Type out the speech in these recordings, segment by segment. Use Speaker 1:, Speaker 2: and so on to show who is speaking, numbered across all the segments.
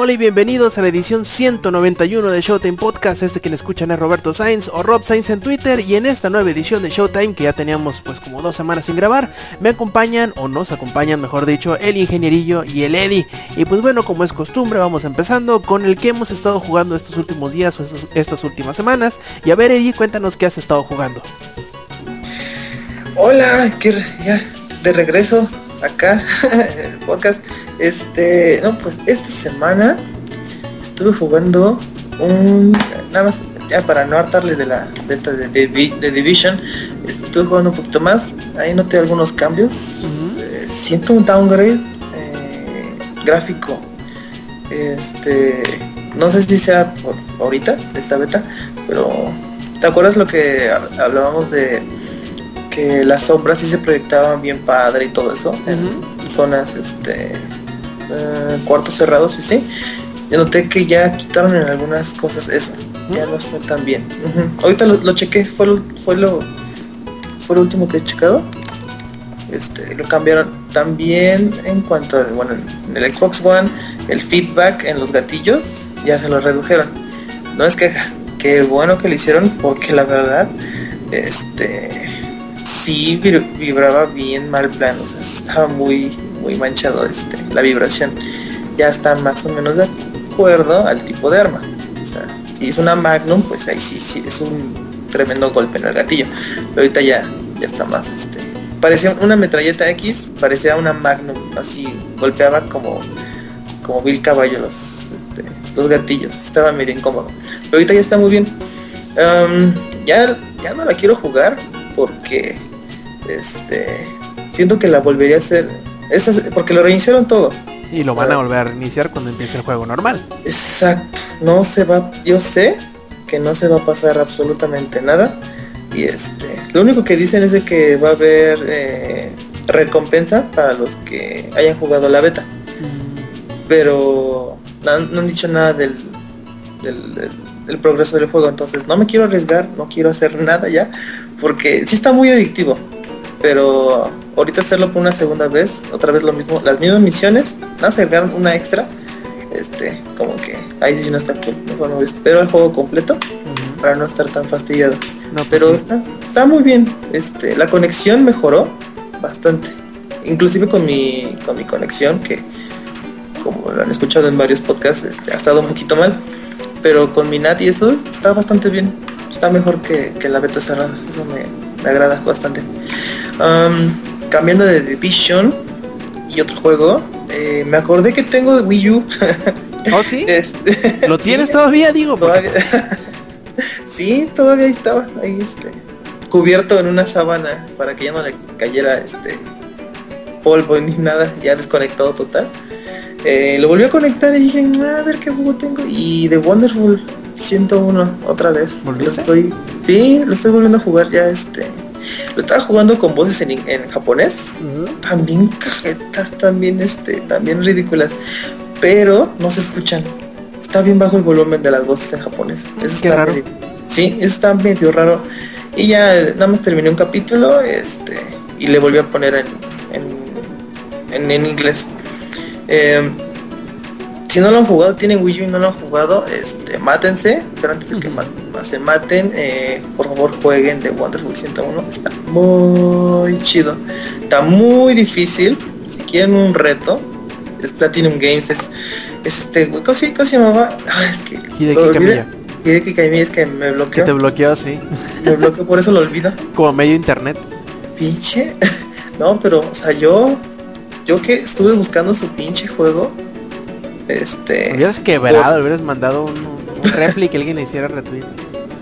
Speaker 1: Hola y bienvenidos a la edición 191 de Showtime Podcast. Este quien escuchan es Roberto Sainz o Rob Sainz en Twitter. Y en esta nueva edición de Showtime, que ya teníamos pues como dos semanas sin grabar, me acompañan, o nos acompañan mejor dicho, el ingenierillo y el Eddie. Y pues bueno, como es costumbre, vamos empezando con el que hemos estado jugando estos últimos días o estas, estas últimas semanas. Y a ver, Eddie, cuéntanos qué has estado jugando.
Speaker 2: Hola, que ya de regreso acá el podcast. Este, no, pues esta semana estuve jugando un nada más ya para no hartarles de la beta de, de, de Division, estuve jugando un poquito más. Ahí noté algunos cambios. Eh, siento un downgrade eh, gráfico. Este, no sé si sea por ahorita esta beta, pero ¿te acuerdas lo que hablábamos de que las sombras sí se proyectaban bien padre y todo eso en zonas este eh, cuartos cerrados y sí yo noté que ya quitaron en algunas cosas eso ya no está tan bien. Ahorita lo, lo chequé fue lo, fue lo fue lo último que he checado. Este lo cambiaron también en cuanto a, bueno en el Xbox One el feedback en los gatillos ya se lo redujeron. No es queja qué bueno que lo hicieron porque la verdad este sí vib- vibraba bien mal plan, o sea, estaba muy, muy manchado este, la vibración. Ya está más o menos de acuerdo al tipo de arma. O sea, si es una Magnum, pues ahí sí, sí, es un tremendo golpe en el gatillo. Pero ahorita ya, ya está más, este. Parecía una metralleta X, parecía una Magnum, así, golpeaba como, como Bill Caballo los, este, los gatillos, estaba medio incómodo. Pero ahorita ya está muy bien. Ya, ya no la quiero jugar porque este siento que la volvería a hacer. Porque lo reiniciaron todo.
Speaker 1: Y lo van a volver a reiniciar cuando empiece el juego normal.
Speaker 2: exacto. No se va yo sé que no se va a pasar absolutamente nada. Y este lo único que dicen es de que va a haber eh, recompensa para los que hayan jugado la beta. Pero no, han- no han dicho nada del, del, del- del progreso del juego. Entonces no me quiero arriesgar no quiero hacer nada ya porque sí está muy adictivo pero ahorita hacerlo por una segunda vez otra vez lo mismo las mismas misiones nada más agregar una extra este como que ahí sí no está cool mejor no espero el juego completo para no estar tan fastidiado
Speaker 1: No, pues
Speaker 2: pero
Speaker 1: sí.
Speaker 2: está, está muy bien. Este, la conexión mejoró bastante. Inclusive con mi, con mi conexión, que como lo han escuchado en varios podcasts, este, ha estado un poquito mal. Pero con mi NAT y eso está bastante bien. Está mejor que, que la beta cerrada. Eso me, me agrada bastante. Um, cambiando de Division y otro juego, eh, me acordé que tengo de Wii U.
Speaker 1: ¿Oh, sí?
Speaker 2: Este,
Speaker 1: ¿Lo
Speaker 2: sí.
Speaker 1: tienes todavía, digo?
Speaker 2: Todavía. sí, todavía estaba, ahí este, cubierto en una sábana para que ya no le cayera este polvo ni nada, ya desconectado total. Eh, lo volví a conectar y dije, "Ah, a ver qué juego tengo. Y The Wonderful 101 otra vez. Lo estoy, sí, lo estoy volviendo a jugar ya este. Lo estaba jugando con voces en, en japonés también cajetas, también este, también ridículas, pero no se escuchan. Está bien bajo el volumen de las voces en japonés. Eso
Speaker 1: Qué
Speaker 2: está
Speaker 1: raro.
Speaker 2: medio- sí, eso está medio raro. Y ya nada más terminé un capítulo, este, y le volví a poner en, en, en- en inglés. Eh, si no lo han jugado, tienen Wii U y no lo han jugado, este, mátense, pero antes de que se maten, eh, por favor jueguen de Wonderful 101, está muy chido, está muy difícil, si quieren un reto, es Platinum Games, es, es este, güey, ¿cómo, se- llamaba? Ah, es que
Speaker 1: Hideki. Kamiya.
Speaker 2: Es que me
Speaker 1: Que
Speaker 2: bloqueó,
Speaker 1: te bloqueó así.
Speaker 2: me bloqueó, por eso lo olvido.
Speaker 1: Como medio internet.
Speaker 2: Pinche. No, pero, o sea, yo. Yo que estuve buscando su pinche juego. Este.
Speaker 1: Hubieras quebrado, hubieras mandado un, un réplica que alguien le hiciera retweet.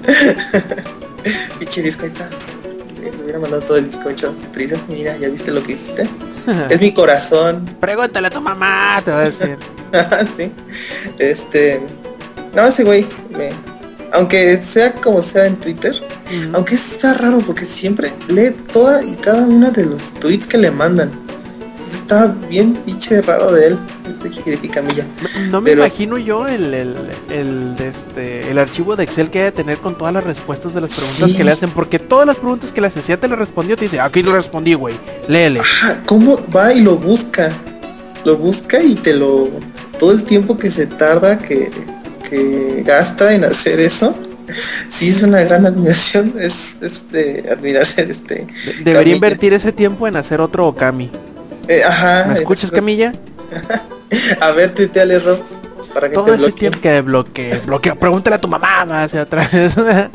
Speaker 2: Pinche disco ahí está. Sí, Me hubiera mandado todo el disco hecho trizas. Mira, ¿ya viste lo que hiciste? es mi corazón.
Speaker 1: Pregúntale a tu mamá, te va a decir.
Speaker 2: sí. Este. No, ese güey. Me... Aunque sea como sea en Twitter. Aunque eso está raro porque siempre lee toda y cada una de los tweets que le mandan. está bien pinche raro de él, Camilla.
Speaker 1: No, me
Speaker 2: Pero-
Speaker 1: imagino yo el, el, el, de este, el archivo de Excel que debe tener con todas las respuestas de las preguntas
Speaker 2: Sí.
Speaker 1: que le hacen. Porque todas las preguntas que le hacen, si ya te le respondió, te dice, aquí lo respondí, güey. Léele.
Speaker 2: Ajá, ¿cómo va y lo busca? Lo busca y te lo... Todo el tiempo que se tarda, que, que gasta en hacer eso, sí es una gran admiración, es, es de admirarse de este...
Speaker 1: De- debería
Speaker 2: Camilla.
Speaker 1: invertir ese tiempo en hacer otro Okami.
Speaker 2: Eh, ajá.
Speaker 1: ¿Me escuchas?
Speaker 2: Camilla? A ver, tuiteale, Rob, para que
Speaker 1: Todo
Speaker 2: te
Speaker 1: ese tiempo que bloquee, bloquea. Pregúntale a tu mamá más hacia atrás.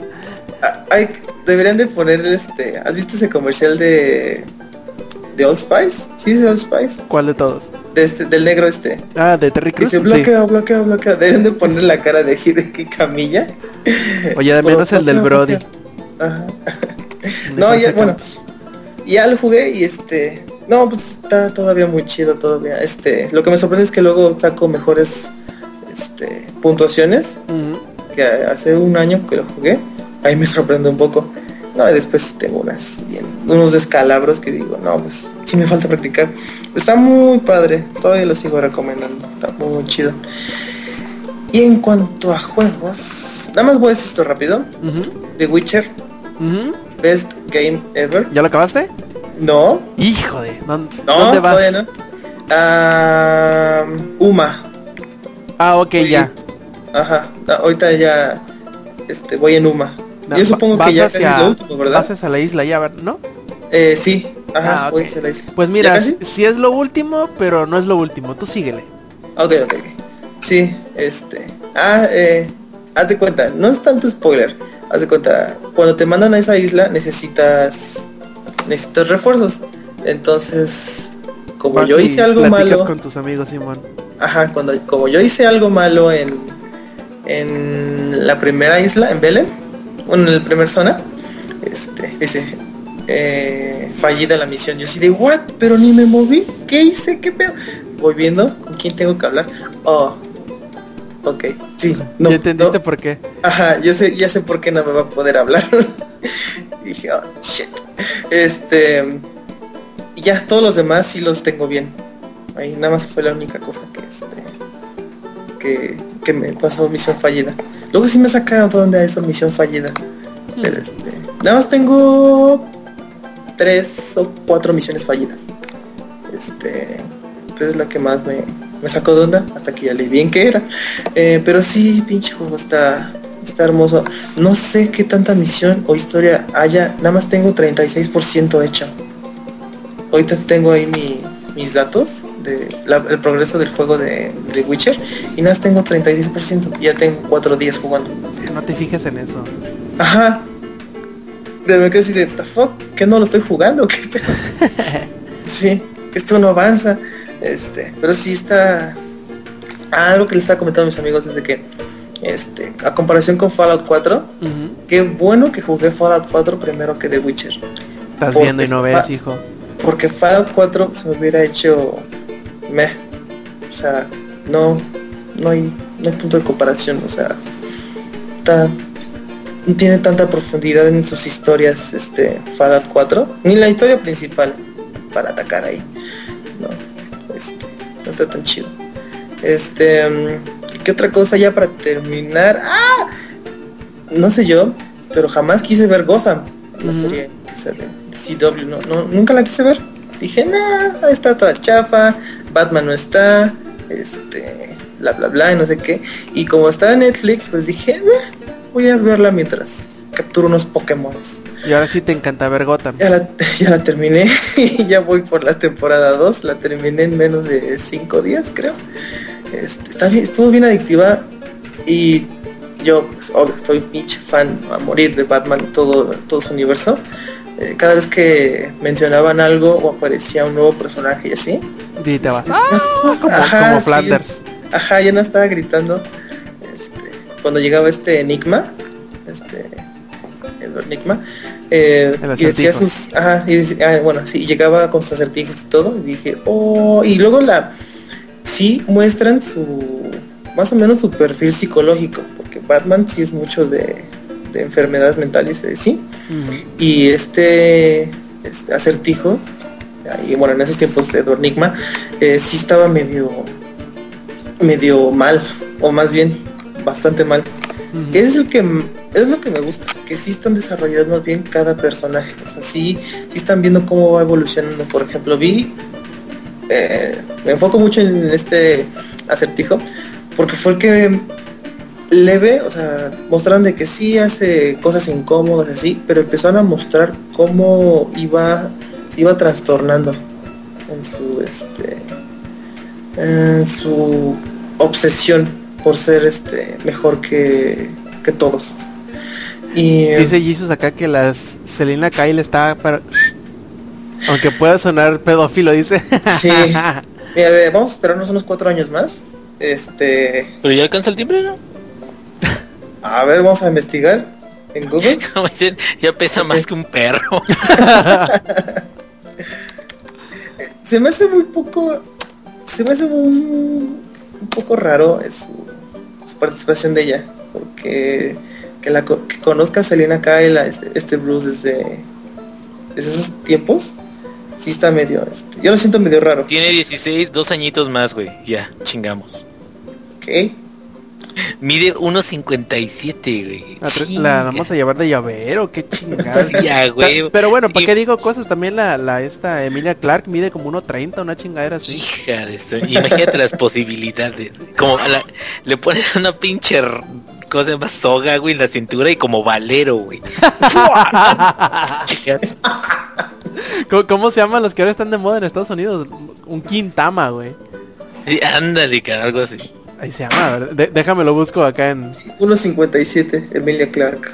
Speaker 2: Ah, hay- deberían de poner este... ¿Has visto ese comercial de... de Old Spice? ¿Sí es de Old Spice?
Speaker 1: ¿Cuál de todos?
Speaker 2: De este, del negro este.
Speaker 1: Ah, de Terry Crews.
Speaker 2: Dice
Speaker 1: Sí.
Speaker 2: bloquea, bloquea, bloquea. Deben de poner la cara de Hideki Camilla.
Speaker 1: Oye, de menos el del Brody.
Speaker 2: Ajá. No, ya, bueno, ya lo jugué y este. No, pues está todavía muy chido todavía. Este, lo que me sorprende es que luego saco mejores este, puntuaciones que hace un año que lo jugué. Ahí me sorprende un poco. No, y después tengo unas bien, unos descalabros que digo, no, pues sí me falta practicar. Está muy padre, todavía lo sigo recomendando, está muy chido. Y en cuanto a juegos, nada más voy a decir esto rápido. The Witcher, best game ever.
Speaker 1: ¿Ya lo acabaste?
Speaker 2: No,
Speaker 1: Hijo de. ¿dón-
Speaker 2: no,
Speaker 1: ¿Dónde vas?
Speaker 2: todavía no. Ah, Uma,
Speaker 1: Ah, ok, ya.
Speaker 2: ajá, ah, ahorita ya este, voy en Uma.
Speaker 1: No,
Speaker 2: Yo supongo que ya
Speaker 1: hacia-
Speaker 2: es lo último, ¿verdad?
Speaker 1: Vas hacia la isla ya, ¿no?
Speaker 2: Eh, sí, ajá,
Speaker 1: Ah, ok.
Speaker 2: voy hacia la isla.
Speaker 1: Pues
Speaker 2: ¿Ya
Speaker 1: mira, si es lo último, pero no es lo último. Tú síguele.
Speaker 2: Ok, ok, ok. Sí, este. Ah, eh, haz de cuenta, no es tanto spoiler. Haz de cuenta, cuando te mandan a esa isla necesitas necesitas refuerzos. Entonces, como
Speaker 1: Vas
Speaker 2: yo hice algo malo,
Speaker 1: con tus amigos, Simón.
Speaker 2: ajá, cuando como yo hice algo malo en en la primera isla, en Belén, bueno, en la primera zona, este, dice eh, fallida la misión. Yo así de what, pero ni me moví, ¿qué hice? ¿Qué pedo? Voy viendo con quién tengo que hablar. Oh, ok, sí, no,
Speaker 1: ¿Ya entendiste
Speaker 2: no.
Speaker 1: por qué?
Speaker 2: Ajá, ya sé, ya sé por qué no me va a poder hablar. Dije, oh, shit. Este, ya todos los demás sí los tengo bien. Ahí nada más fue la única cosa que este, que, que me pasó misión fallida. Luego sí me sacaron donde eso misión fallida. Pero este, nada más tengo tres o cuatro misiones fallidas. Este, pues es la que más me, me sacó de onda hasta que ya leí bien que era. Eh, pero sí, pinche juego está, está hermoso. No sé qué tanta misión o historia haya. Nada más tengo 36% hecho. Ahorita tengo ahí mi- mis datos de la- el progreso del juego de, de Witcher y nada más tengo 36%. Ya tengo cuatro días jugando.
Speaker 1: No te fijes en eso.
Speaker 2: Ajá. De verdad que así de, ¿the fuck? ¿Que no lo estoy jugando? ¿Qué pedo? sí, esto no avanza. Este, pero sí está. Ah, algo que les estaba comentando a mis amigos es de que, este, a comparación con Fallout 4,
Speaker 1: Ujú.
Speaker 2: qué bueno que jugué Fallout 4 primero que The Witcher.
Speaker 1: Estás
Speaker 2: Porque
Speaker 1: viendo y no ves, hijo.
Speaker 2: Porque Fallout 4 se me hubiera hecho meh. O sea, no, no hay, no hay punto de comparación. O sea, está, no tiene tanta profundidad en sus historias este Fallout 4. Ni la historia principal para atacar ahí. No, este, no está tan chido. Este, mm, ¿qué otra cosa ya para terminar? ¡Ah! No sé yo, pero jamás quise ver Gotham, la
Speaker 1: Ujú.
Speaker 2: serie CW, no, no, nunca la quise ver. Dije, nah, está toda chafa, Batman no está, este, bla bla bla, y no sé qué. Y como está en Netflix, pues dije, "Nah, voy a verla mientras capturo unos Pokémon.
Speaker 1: Y ahora sí te encanta ver Gotham.
Speaker 2: Ya la, ya la terminé y ya voy por la temporada 2. La terminé en menos de 5 días, creo. Este, está bien, estuvo bien adictiva y yo, pues, estoy pinche fan a morir de Batman, todo, todo su universo. Eh, cada vez que mencionaban algo o aparecía un nuevo personaje y así,
Speaker 1: Y te vas.
Speaker 2: este,
Speaker 1: ¡Ah! Como,
Speaker 2: ajá,
Speaker 1: como
Speaker 2: sí.
Speaker 1: Flanders.
Speaker 2: Ajá, ya no estaba gritando. Este, cuando llegaba este Enigma, este Enigma, eh,
Speaker 1: El
Speaker 2: y decía sus, ajá, y decía- ah, bueno, sí, llegaba con sus acertijos y todo, y dije, oh, y luego la, sí muestran su, más o menos su perfil psicológico, porque Batman sí es mucho de, de enfermedades mentales, eh, sí, y este, este acertijo y bueno, en esos tiempos de Edward Nigma, eh, sí estaba medio, medio mal, o más bien bastante mal. Es el que es lo que me gusta, que sí están desarrollando bien cada personaje. O sea, sí, sí están viendo cómo va evolucionando. Por ejemplo, vi. Eh, me enfoco mucho en este acertijo. Porque fue el que leve, o sea, mostraron de que sí hace cosas incómodas así, pero empezaron a mostrar cómo iba, se iba trastornando en su este en su obsesión por ser este mejor que, que todos. Y
Speaker 1: Dice Jesus acá que las Selena Kyle está para... Aunque pueda sonar pedófilo, dice.
Speaker 2: sí, mira, a ver, vamos a esperarnos unos cuatro años más. Este,
Speaker 3: Pero ya alcanza el timbre, ¿no?
Speaker 2: a ver, vamos a investigar en Google.
Speaker 3: Como dicen, ya pesa más que un perro.
Speaker 2: Se me hace muy poco, se me hace un, un poco raro su, su participación de ella, porque que la que conozca a Selena Kyle, este, este Bruce desde, desde esos tiempos, sí está medio, este, yo lo siento medio raro.
Speaker 3: Tiene 16, dos añitos más, güey. Ya, chingamos.
Speaker 2: ¿Qué?
Speaker 3: Mide 1.57, güey.
Speaker 1: La, vamos a llevar de llavero, qué chingada.
Speaker 3: Sí, ya, güey.
Speaker 1: Pero bueno, ¿para
Speaker 3: Y-
Speaker 1: qué digo cosas? También la, la esta Emilia Clark mide como 1.30, una chingadera así.
Speaker 3: Hija de eso. Imagínate las posibilidades. Como a la- le pones una pinche cosa más soga, güey, en la cintura y como valero, güey. Chicas.
Speaker 1: ¿Cómo, cómo se llaman los que ahora están de moda en Estados Unidos? Un quintama, güey.
Speaker 3: Sí, ándale, cara, algo así.
Speaker 1: Ahí se llama, ¿verdad? De- déjame lo busco acá en...
Speaker 2: 1.57, Emilia Clark.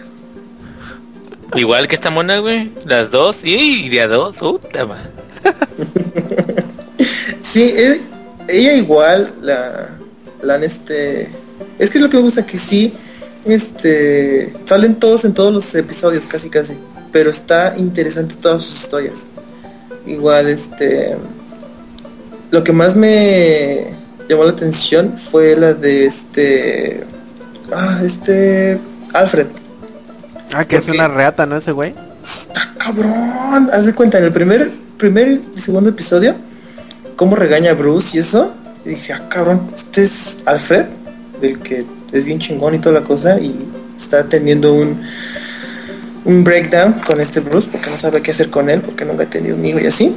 Speaker 3: Igual que esta mona, güey. Las dos. Y de a dos. Puta.
Speaker 2: Sí, e- ella igual la, la han este es que es lo que me gusta que sí este salen todos en todos los episodios casi casi, pero está interesante todas sus historias. Igual este lo que más me llamó la atención fue la de este ah, este Alfred.
Speaker 1: Ah, que es
Speaker 2: ¿Por qué?
Speaker 1: una reata, ¿no? Ese güey.
Speaker 2: Está cabrón. Haz de cuenta, en el primer, primer y segundo episodio, cómo regaña a Bruce y eso. Y dije, ah, cabrón, este es Alfred, del que es bien chingón y toda la cosa, y está teniendo un, un breakdown con este Bruce, porque no sabe qué hacer con él, porque nunca ha tenido un hijo y así.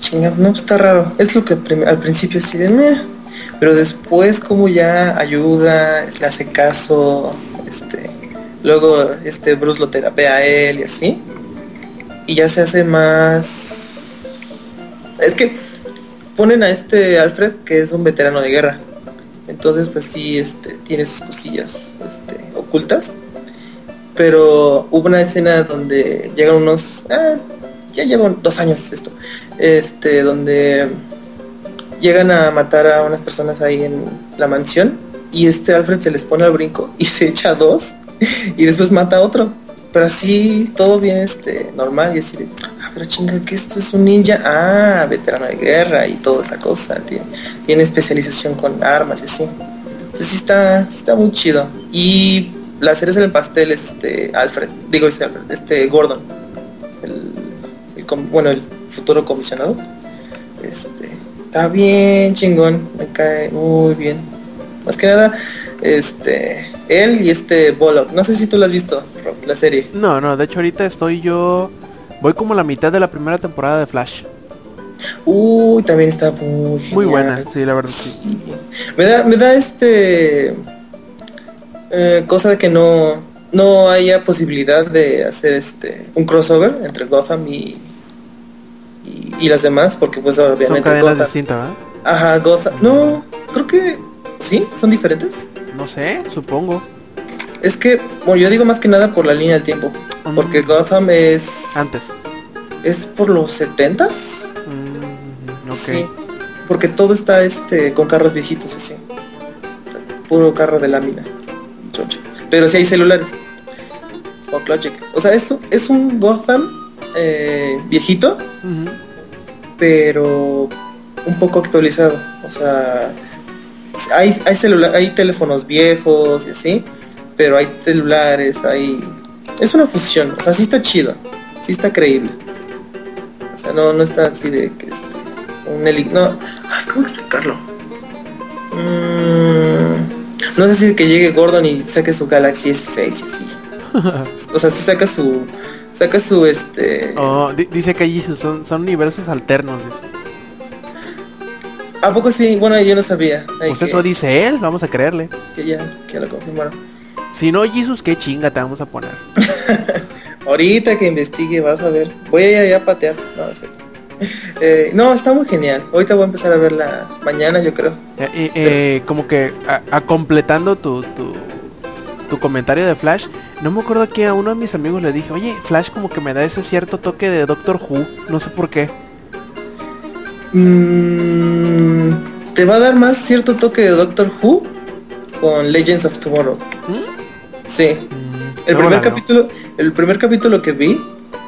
Speaker 2: Chinga, no, está raro. Es lo que al principio así de meh. Pero después como ya ayuda, le hace caso, este, luego este Bruce lo terapea a él y así. Y ya se hace más. Es que ponen a este Alfred, que es un veterano de guerra. Entonces, pues sí, este, tiene sus cosillas este, ocultas. Pero hubo una escena donde llegan unos. ah, ya llevan dos años esto. Este, donde llegan a matar a unas personas ahí en la mansión. Y este Alfred se les pone al brinco y se echa dos. Y después mata a otro. Pero así, todo bien este, normal. Y así de, ah, pero chinga, que esto es un ninja. Ah, veterano de guerra y toda esa cosa. Tiene, tiene especialización con armas y así. Entonces sí está, sí está muy chido. Y la cereza del pastel es este Alfred. Digo este Alfred, este Gordon. El, el bueno, el futuro comisionado. Este, está bien chingón. Me cae muy bien. Más que nada, este, él y este Bullock. No sé si tú lo has visto, Rob, la serie.
Speaker 1: No, no, de hecho ahorita estoy yo... Voy como la mitad de la primera temporada de Flash.
Speaker 2: Uy, también está muy
Speaker 1: Muy
Speaker 2: genial.
Speaker 1: buena, sí, la verdad, sí.
Speaker 2: Sí. Me da, me da este eh, cosa de que no, no haya posibilidad de hacer este un crossover entre Gotham y, y, y las demás, porque pues
Speaker 1: Son
Speaker 2: obviamente
Speaker 1: cadenas
Speaker 2: Gotham.
Speaker 1: distintas.
Speaker 2: Ajá, Gotham. No, creo que sí, son diferentes.
Speaker 1: No sé, supongo.
Speaker 2: Es que, bueno, yo digo más que nada por la línea del tiempo, porque
Speaker 1: Mm.
Speaker 2: Gotham es
Speaker 1: Antes.
Speaker 2: es por los setentas.
Speaker 1: Mm, ok.
Speaker 2: Sí, porque todo está este con carros viejitos así. O sea, puro carro de lámina. Pero si hay celulares. Fuck Logic. O sea, esto es un Gotham eh, viejito, pero un poco actualizado. O sea, hay, hay, celula- hay teléfonos viejos y así, pero hay celulares, hay... Es una fusión, o sea, sí está chido, sí está creíble. sea, no, no está así de que este, un heli... No, ay, ¿cómo explicarlo? Mm, no sé si que llegue Gordon y saque su Galaxy S6 y así. o sea, si saca su... Saca su este...
Speaker 1: Oh, di- dice que allí son, son universos alternos. dice.
Speaker 2: ¿A poco sí? Bueno, yo no sabía. Ay,
Speaker 1: Pues
Speaker 2: que,
Speaker 1: eso dice él, vamos a creerle.
Speaker 2: que ya, que lo confirmaron.
Speaker 1: Si no, Jesus, qué chinga te vamos a poner.
Speaker 2: Ahorita que investigue vas a ver. Voy a ir a patear. No, es cierto. Eh, no, está muy genial. Ahorita voy a empezar a verla mañana, yo creo.
Speaker 1: Eh, como que a, a completando tu, tu, tu comentario de Flash, no me acuerdo que a uno de mis amigos le dije, oye, Flash como que me da ese cierto toque de Doctor Who, no sé por qué.
Speaker 2: Mm, te va a dar más cierto toque de Doctor Who con Legends of Tomorrow. Sí. El
Speaker 1: luego
Speaker 2: primer capítulo, el primer capítulo que vi,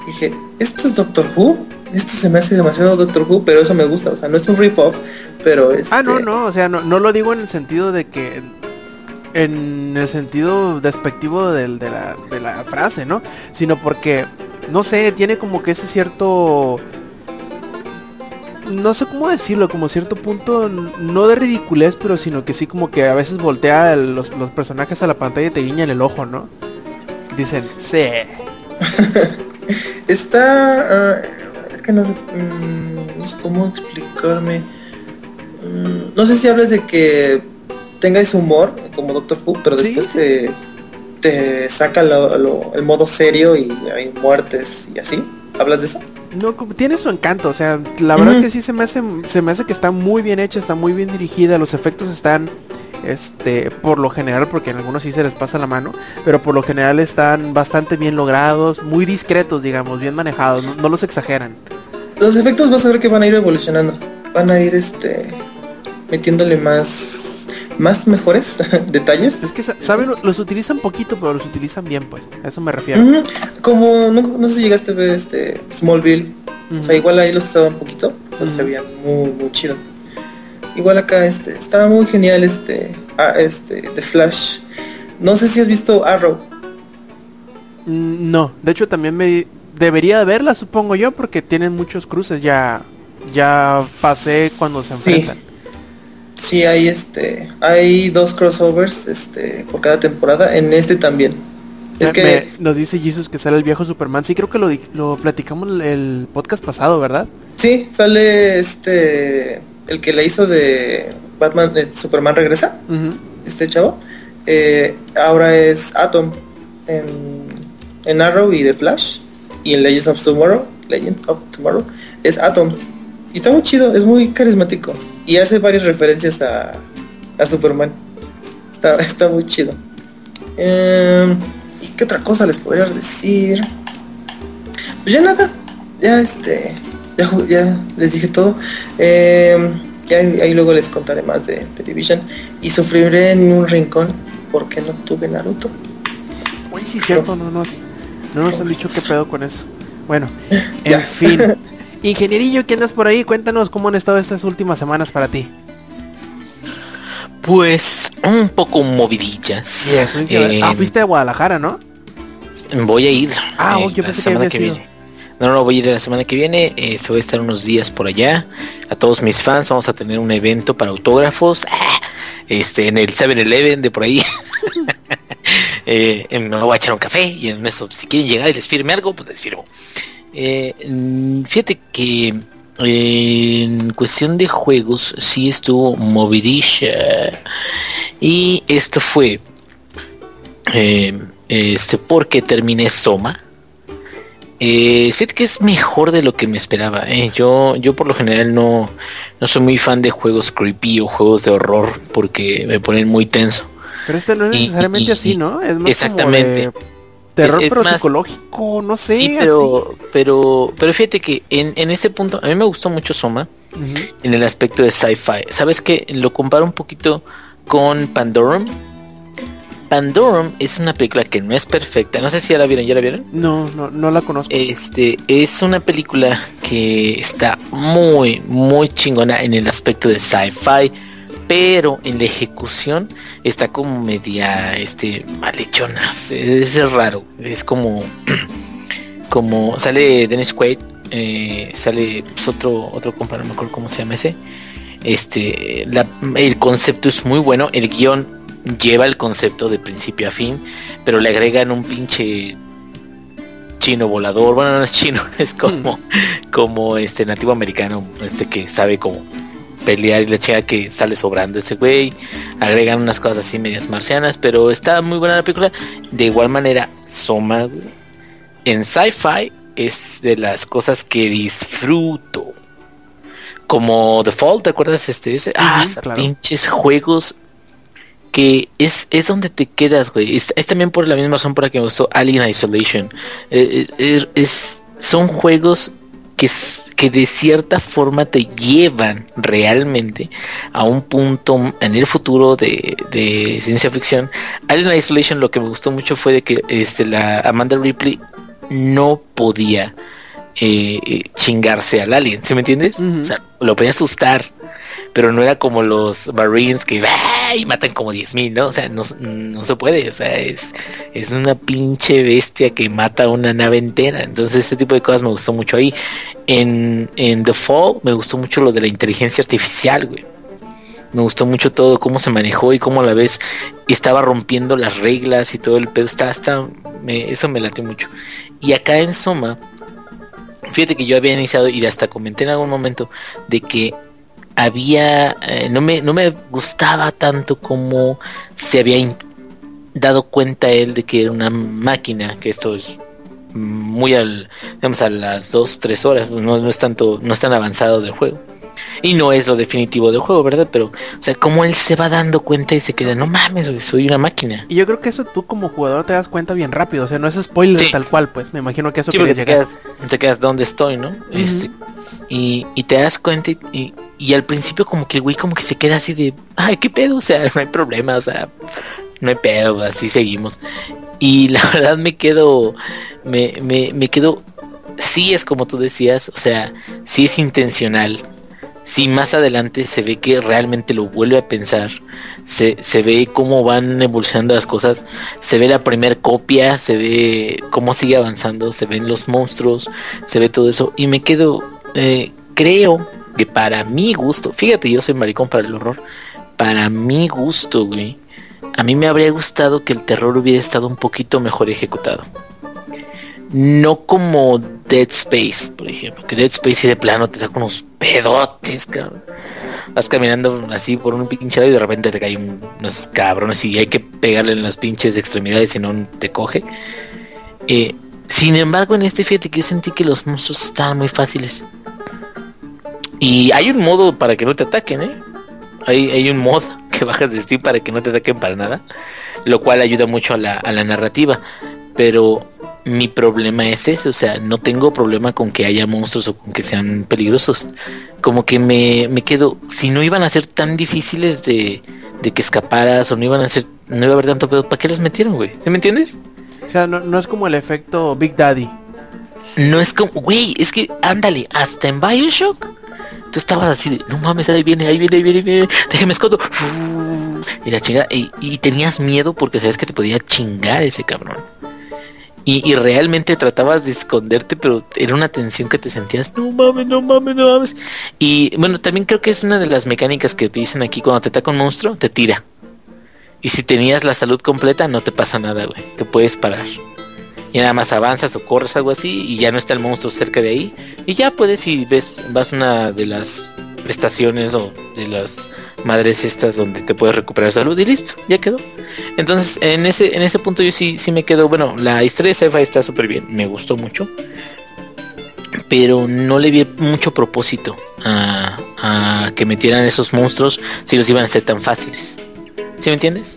Speaker 2: dije, ¿esto es Doctor Who? Esto se me hace demasiado Doctor Who, pero eso me gusta, o sea, no es un rip-off, pero es...
Speaker 1: Ah, no, no, o sea, no, no lo digo en el sentido de que... En el sentido despectivo del- de, la, de la frase, ¿no? Sino porque, no sé, tiene como que ese cierto... No sé cómo decirlo, como cierto punto, no de ridiculez, pero sino que sí como que a veces voltea los, los personajes a la pantalla y te guiñan el ojo, ¿no? Dicen, sí.
Speaker 2: Está... ah, que no, mm, sé cómo explicarme. Mm, no sé si hablas de que tenga ese humor como Doctor Who, pero después
Speaker 1: sí.
Speaker 2: Te, te saca lo- lo- el modo serio y hay muertes y así. ¿Hablas de eso?
Speaker 1: No, tiene su encanto, o sea, la verdad que sí se me hace, se me hace que está muy bien hecha, está muy bien dirigida, los efectos están, este, por lo general, porque en algunos sí se les pasa la mano, pero por lo general están bastante bien logrados, muy discretos, digamos, bien manejados, no, no los exageran.
Speaker 2: Los efectos vas a ver que van a ir evolucionando. Van a ir este metiéndole más más mejores detalles.
Speaker 1: Es que, sa- ¿saben? Los utilizan poquito, pero los utilizan bien, pues, a eso me refiero.
Speaker 2: Como no, no sé si llegaste a ver este Smallville. O sea, igual ahí los estaban un poquito, pero se veían muy muy chido. Igual acá este estaba muy genial este ah, este The Flash. No sé si has visto Arrow.
Speaker 1: Mm, No, de hecho también me debería de verla, supongo yo, porque tienen muchos cruces, ya, ya pasé cuando se enfrentan.
Speaker 2: Sí, hay este hay dos crossovers este por cada temporada. En este también. Es
Speaker 1: Me-
Speaker 2: que
Speaker 1: me- nos dice Jesus que sale el viejo Superman. Sí, creo que lo, lo platicamos el, podcast pasado, ¿verdad?
Speaker 2: Sí, sale este el que la hizo de Batman eh, Superman regresa, este chavo. Eh, ahora es Atom en, en Arrow y The Flash y en Legends of Tomorrow, Legends of Tomorrow es Atom. Y está muy chido, es muy carismático y hace varias referencias a, a Superman. Está, está muy chido. Em, ¿Y qué otra cosa les podría decir? Pues ya nada, ya este, ya, ya les dije todo. Eh, ya ahí luego les contaré más de, de Division. Y sufriré en un rincón porque no tuve Naruto.
Speaker 1: Uy, sí, cierto, no nos, no nos han dicho qué pedo con eso. Bueno, en fin. Ingenierillo, ¿quién andas por ahí? Cuéntanos cómo han estado estas últimas semanas para ti.
Speaker 3: Pues un poco movidillas.
Speaker 1: Y eso,
Speaker 3: Eh,
Speaker 1: ah, fuiste a Guadalajara, ¿no?
Speaker 3: Voy a ir.
Speaker 1: Ah,
Speaker 3: eh,
Speaker 1: oh, yo
Speaker 3: la
Speaker 1: pensé que había sido.
Speaker 3: viene. No, no, voy a ir la semana que viene. Eh, se voy a estar unos días por allá. A todos mis fans vamos a tener un evento para autógrafos. Ah, Este, en el 7-Eleven de por ahí. eh, me voy a echar un café y en eso, si quieren llegar y les firme algo, pues les firmo. Eh, fíjate que eh, en cuestión de juegos sí estuvo movidisha. Y esto fue eh, este porque terminé Soma. Eh, fíjate que es mejor de lo que me esperaba. eh. Yo, yo por lo general no, no soy muy fan de juegos creepy o juegos de horror porque me ponen muy tenso.
Speaker 1: Pero este no es
Speaker 3: Y-
Speaker 1: necesariamente
Speaker 3: y-
Speaker 1: así, ¿no? Es más
Speaker 3: Exactamente.
Speaker 1: como de terror,
Speaker 3: Es- es
Speaker 1: pero
Speaker 3: más-
Speaker 1: psicológico, no sé.
Speaker 3: Sí, pero, pero, pero fíjate que en, en ese punto a mí me gustó mucho Soma en el aspecto de sci-fi. ¿Sabes que Lo comparo un poquito con Pandorum. Pandorum es una película que no es perfecta. No sé si ya la vieron, ¿ya la vieron?
Speaker 1: No, no, no la conozco.
Speaker 3: Este es una película que está muy, muy chingona en el aspecto de sci-fi, pero en la ejecución está como media, este, malhechona. Es, es raro. Es como, como sale Dennis Quaid, eh, sale pues, otro otro compa, no me acuerdo cómo se llama ese. Este, la- el concepto es muy bueno, el guion lleva el concepto de principio a fin, pero le agregan un pinche chino volador, bueno no es chino, es como, como este nativo americano, este que sabe cómo pelear y la chica que sale sobrando ese güey, agregan unas cosas así medias marcianas, pero está muy buena la película, de igual manera Soma güey, en sci-fi es de las cosas que disfruto. Como The Fall, ¿te acuerdas este? ese? ah, esos
Speaker 1: claro.
Speaker 3: pinches juegos que es, es donde te quedas, güey. Es, es también por la misma razón por la que me gustó Alien Isolation. Eh, eh, es, es- son juegos que, de cierta forma te llevan realmente a un punto en el futuro de, de ciencia ficción. Alien Isolation lo que me gustó mucho fue de que este, la Amanda Ripley no podía eh, eh, chingarse al alien, ¿sí me entiendes? O sea, lo podía asustar, pero no era como los Marines que y matan como 10.000, ¿no? O sea, no, no se puede, o sea, es, es una pinche bestia que mata una nave entera. Entonces, ese tipo de cosas me gustó mucho ahí. En, en The Fall me gustó mucho lo de la inteligencia artificial, güey. Me gustó mucho todo, cómo se manejó y cómo a la vez estaba rompiendo las reglas y todo el pedo. Está, me- eso me late mucho. Y acá en Soma, fíjate que yo había iniciado y hasta comenté en algún momento de que había, eh, no, me, no me gustaba tanto como se había dado cuenta él de que era una máquina, que esto es muy al, digamos, a las 2, 3 horas, no, no es tanto, no es tan avanzado del juego. Y no es lo definitivo del juego, ¿verdad? Pero, o sea, como él se va dando cuenta y se queda, no mames, soy una máquina.
Speaker 1: Y yo creo que eso tú como jugador te das cuenta bien rápido, o sea, no es spoiler
Speaker 3: Sí.
Speaker 1: tal cual, pues me imagino que eso
Speaker 3: Sí, te
Speaker 1: llegar.
Speaker 3: quedas, te quedas donde estoy, ¿no? Este, y, y te das cuenta y, y- y al principio como que el güey como que se queda así de, ay, qué pedo, o sea, no hay problema, o sea, no hay pedo, así seguimos. Y la verdad me quedo, me, me, me quedo, sí es como tú decías, o sea, sí es intencional. Sí, más adelante se ve que realmente lo vuelve a pensar. Se, se ve cómo van evolucionando las cosas. Se ve la primer copia, se ve cómo sigue avanzando, se ven los monstruos, se ve todo eso. Y me quedo, eh, creo que para mi gusto, fíjate, yo soy maricón para el horror. Para mi gusto, güey. A mí me habría gustado que el terror hubiera estado un poquito mejor ejecutado. No como Dead Space, por ejemplo. Que Dead Space y de plano te saca unos pedotes, cabrón. Vas caminando así por un pinche lado y de repente te caen unos cabrones y hay que pegarle en las pinches extremidades si no te coge. Eh, sin embargo, en este fíjate que yo sentí que los monstruos estaban muy fáciles. Y hay un modo para que no te ataquen, ¿eh? Hay, hay un mod que bajas de Steam para que no te ataquen para nada. Lo cual ayuda mucho a la, a la narrativa. Pero mi problema es ese, o sea, no tengo problema con que haya monstruos o con que sean peligrosos. Como que me, me quedo, si no iban a ser tan difíciles de, de que escaparas o no iban a ser, no iba a haber tanto pedo, ¿para qué los metieron, güey? ¿Sí me entiendes?
Speaker 1: O sea, no, no es como el efecto Big Daddy.
Speaker 3: No es como, güey, es que ándale, hasta en Bioshock, tú estabas así de, no mames, ahí viene, ahí viene, ahí viene, ahí viene, déjame escondo. Y la chingada, y, y tenías miedo porque sabías que te podía chingar ese cabrón. Y, y realmente tratabas de esconderte, pero era una tensión que te sentías, no mames, no mames, no mames. Y bueno, también creo que es una de las mecánicas que te dicen aquí, cuando te ataca un monstruo, te tira. Y si tenías la salud completa, no te pasa nada, güey. Te puedes parar. Y nada más avanzas o corres algo así y ya no está el monstruo cerca de ahí. Y ya puedes si ves, vas una de las estaciones o de las madres estas donde te puedes recuperar salud y listo, ya quedó. Entonces, en ese, en ese punto yo sí, sí me quedo, bueno, la historia de sci-fi está súper bien, me gustó mucho. Pero no le vi mucho propósito a, a que metieran esos monstruos si los iban a ser tan fáciles. ¿Sí me entiendes?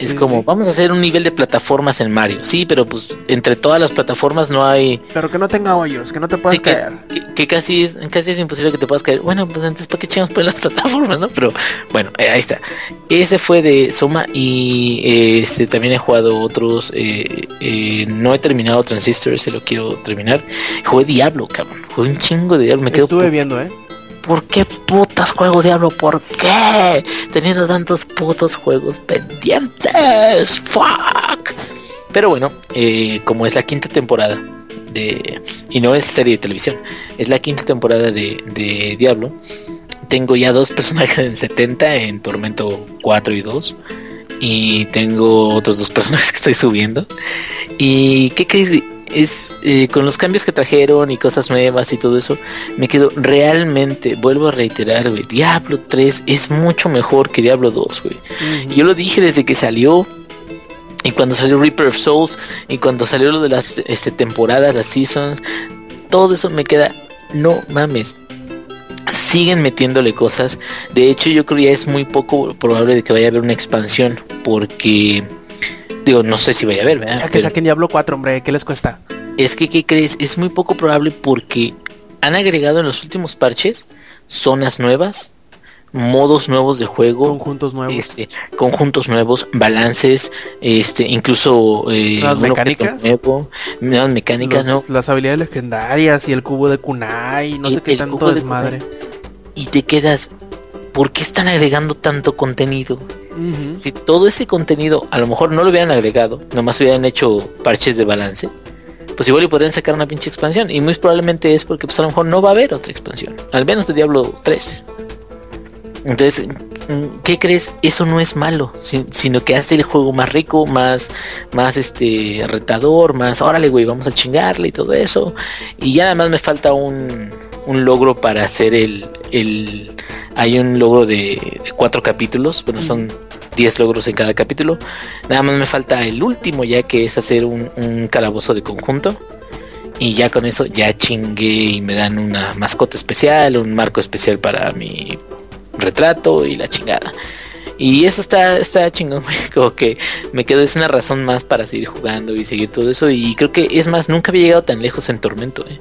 Speaker 3: Es
Speaker 1: Sí,
Speaker 3: como,
Speaker 1: sí.
Speaker 3: vamos a hacer un nivel de plataformas en Mario. Sí, pero pues entre todas las plataformas no hay...
Speaker 1: Pero que no tenga hoyos, que no te puedas
Speaker 3: Sí,
Speaker 1: caer.
Speaker 3: que- que casi, es, casi es imposible que te puedas caer. Bueno, pues entonces, ¿para qué chingamos por las plataformas, no? Pero bueno, eh, ahí está. Ese fue de Soma y eh, este, también he jugado otros. eh, no he terminado Transistor, ese lo quiero terminar. Jugué Diablo, cabrón. Jugué un chingo de Diablo. Me quedo
Speaker 1: Estuve
Speaker 3: por-
Speaker 1: viendo, ¿eh?
Speaker 3: ¿Por qué putas juego Diablo? ¿Por qué? Teniendo tantos putos juegos pendientes. Fuck. Pero bueno, eh, como es la quinta temporada de, y no es serie de televisión, es la quinta temporada de, de Diablo. Tengo ya dos personajes en 70 en Tormento 4 y 2 y tengo otros dos personajes que estoy subiendo. ¿Y qué crees? Es eh, con los cambios que trajeron y cosas nuevas y todo eso, me quedo realmente, vuelvo a reiterar, güey, Diablo 3 es mucho mejor que Diablo 2, güey. Yo lo dije desde que salió, y cuando salió Reaper of Souls, y cuando salió lo de las este, temporadas, las seasons, todo eso me queda, no mames, siguen metiéndole cosas. De hecho, yo creo que ya es muy poco probable de que vaya a haber una expansión. Porque, digo, no sé si vaya a haber, ¿verdad?
Speaker 1: Ya que saquen Diablo 4, hombre, ¿qué les cuesta?
Speaker 3: Es que, ¿qué crees? Es muy poco probable porque han agregado en los últimos parches zonas nuevas, modos nuevos de juego,
Speaker 1: conjuntos nuevos,
Speaker 3: este, conjuntos nuevos, balances, este, incluso
Speaker 1: eh, mecánicas,
Speaker 3: nuevo, nuevas mecánicas,
Speaker 1: Los, ¿no? Las habilidades legendarias y el cubo de kunai, no el, sé qué tanto desmadre. De
Speaker 3: y te quedas, ¿por qué están agregando tanto contenido? Si todo ese contenido a lo mejor no lo hubieran agregado, nomás hubieran hecho parches de balance, pues igual y podrían sacar una pinche expansión. Y muy probablemente es porque pues a lo mejor no va a haber otra expansión. Al menos de Diablo 3. Entonces, ¿qué crees? Eso no es malo, sino que hace el juego más rico, más, más este retador, más órale güey, vamos a chingarle y todo eso. Y ya nada más me falta un, un logro para hacer el, el hay un logro de, de cuatro capítulos, bueno son 10 logros en cada capítulo. Nada más me falta el último ya que es hacer un, un calabozo de conjunto. Y ya con eso ya chingué y me dan una mascota especial, un marco especial para mi retrato y la chingada. Y eso está, está chingón, como que me quedo, es una razón más para seguir jugando y seguir todo eso. Y creo que es más, nunca había llegado tan lejos en Tormento. ¿eh?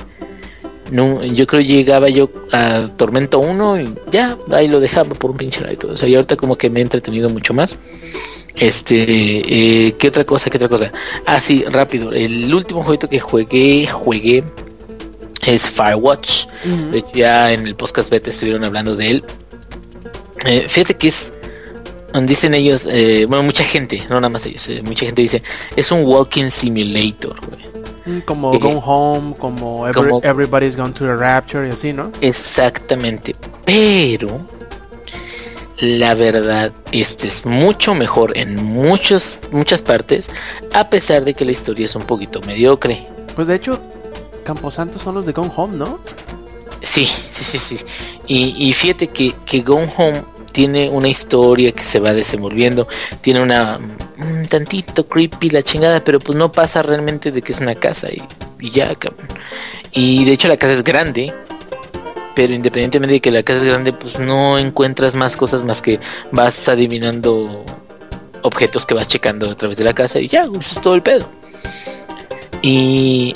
Speaker 3: No, yo creo llegaba yo a Tormento 1 y ya, ahí lo dejaba por un pinche lado y todo eso. Y ahorita como que me he entretenido mucho más. Este, eh, ¿qué otra cosa? ¿Qué otra cosa? Ah, sí, rápido. El último jueguito que jugué, jugué es Firewatch. Uh -huh. De hecho, ya en el podcast beta estuvieron hablando de él. Eh, fíjate que es, dicen ellos, eh, bueno, mucha gente, no nada más ellos, eh, mucha gente dice, es un walking simulator, güey.
Speaker 1: Como Go Home, como, every, como, Everybody's Gone to the Rapture y así, ¿no?
Speaker 3: Exactamente, pero la verdad, este es mucho mejor en muchos, muchas partes, a pesar de que la historia es un poquito mediocre.
Speaker 1: Pues de hecho, Camposanto son los de Gone Home, ¿no?
Speaker 3: Sí, sí, sí, sí. Y, y fíjate que, que Gone Home tiene una historia que se va desenvolviendo, tiene una un tantito creepy la chingada, pero pues no pasa realmente de que es una casa y, ya, cabrón. Y de hecho la casa es grande, pero independientemente de que la casa es grande, pues no encuentras más cosas más que vas adivinando objetos que vas checando a través de la casa y ya, eso es todo el pedo. Y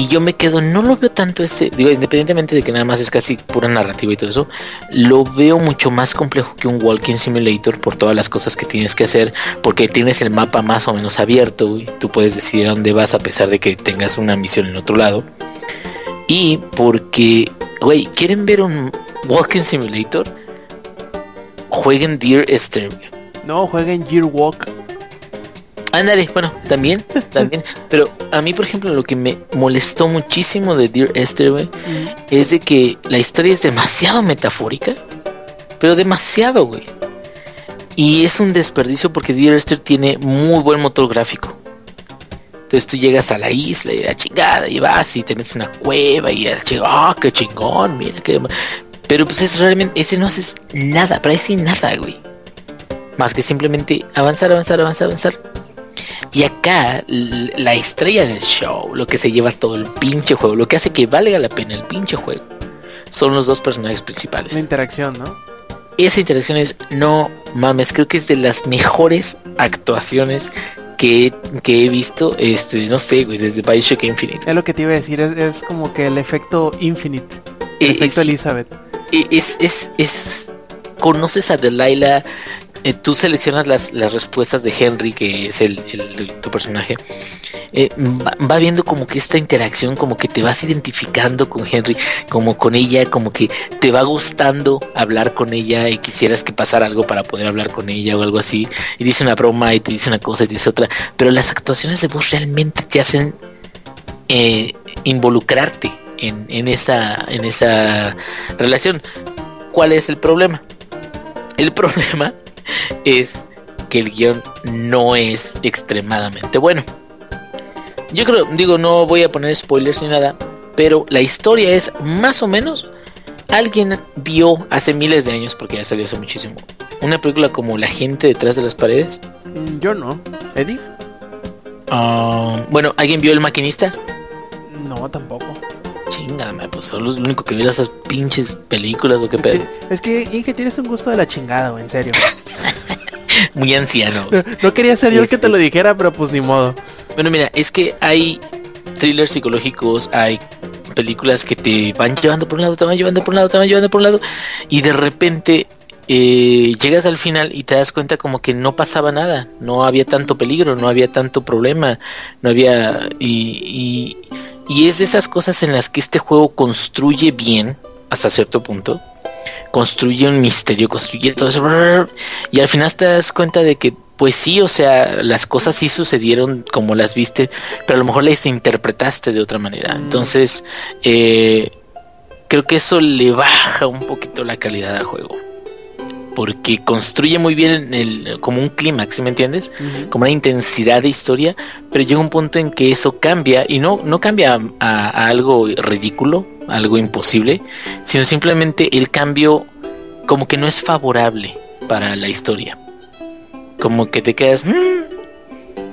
Speaker 3: y yo me quedo, no lo veo tanto ese, digo, independientemente de que nada más es casi pura narrativa y todo eso, lo veo mucho más complejo que un Walking Simulator por todas las cosas que tienes que hacer, porque tienes el mapa más o menos abierto y tú puedes decidir a dónde vas a pesar de que tengas una misión en otro lado. Y porque, güey, ¿quieren ver un Walking Simulator? Jueguen Dear Esther.
Speaker 1: No, jueguen Gear Walk.
Speaker 3: Ándale, bueno, también, también. Pero a mí, por ejemplo, lo que me molestó muchísimo de Dear Esther, güey, mm. es de que la historia es demasiado metafórica, pero demasiado, güey. Y es un desperdicio porque Dear Esther tiene muy buen motor gráfico. Entonces tú llegas a la isla y la chingada y vas y te metes en una cueva y el ah, oh, qué chingón, mira qué. Pero pues es realmente, ese no haces nada, parece nada, güey. Más que simplemente avanzar, avanzar, avanzar, avanzar. Y acá, la estrella del show, lo que se lleva todo el pinche juego, lo que hace que valga la pena el pinche juego, son los dos personajes principales.
Speaker 1: La interacción, ¿no?
Speaker 3: Esa interacción es, no mames, creo que es de las mejores actuaciones que, que he visto, este, no sé, güey, desde Bioshock Infinite.
Speaker 1: Es lo que te iba a decir, es, es como que el efecto Infinite, el es, efecto Elizabeth.
Speaker 3: Es, es, es, conoces a Delilah eh, tú seleccionas las, las, respuestas de Henry, que es el, tu personaje, eh, va, va, viendo como que esta interacción, como que te vas identificando con Henry, como con ella, como que te va gustando hablar con ella y quisieras que pasara algo para poder hablar con ella o algo así, y dice una broma y te dice una cosa y te dice otra, pero las actuaciones de voz realmente te hacen eh, involucrarte en, en esa, en esa relación. ¿Cuál es el problema? El problema es que el guion no es extremadamente bueno. Yo creo, digo, no voy a poner spoilers ni nada, pero la historia es más o menos. Alguien vio hace miles de años, porque ya salió hace muchísimo, una película como La gente detrás de las paredes.
Speaker 1: Mm, Yo no. ¿Eddie?
Speaker 3: Ah, bueno, ¿alguien vio El maquinista?
Speaker 1: No, tampoco.
Speaker 3: Chingame, pues solo es lo único que vio esas pinches películas o qué pedo.
Speaker 1: Es que, Inge, tienes un gusto de la chingada, güey, en serio.
Speaker 3: Muy anciano.
Speaker 1: No quería ser yo el que te lo dijera, pero pues ni modo.
Speaker 3: Bueno, mira, es que hay thrillers psicológicos, hay películas que te van llevando por un lado, te van llevando por un lado, te van llevando por un lado, y de repente eh, llegas al final y te das cuenta como que no pasaba nada, no había tanto peligro, no había tanto problema, no había... Y, y, y es de esas cosas en las que este juego construye bien, hasta cierto punto, construye un misterio, construye todo eso, y al final te das cuenta de que pues sí, o sea, las cosas sí sucedieron como las viste, pero a lo mejor las interpretaste de otra manera.
Speaker 1: Mm.
Speaker 3: Entonces, eh, creo que eso le baja un poquito la calidad al juego. Porque construye muy bien el, como un clímax, ¿sí me entiendes? Como una intensidad de historia, pero llega un punto en que eso cambia, y no, no cambia a, a algo ridículo, algo imposible, sino simplemente el cambio como que no es favorable para la historia. Como que te quedas, "Mm,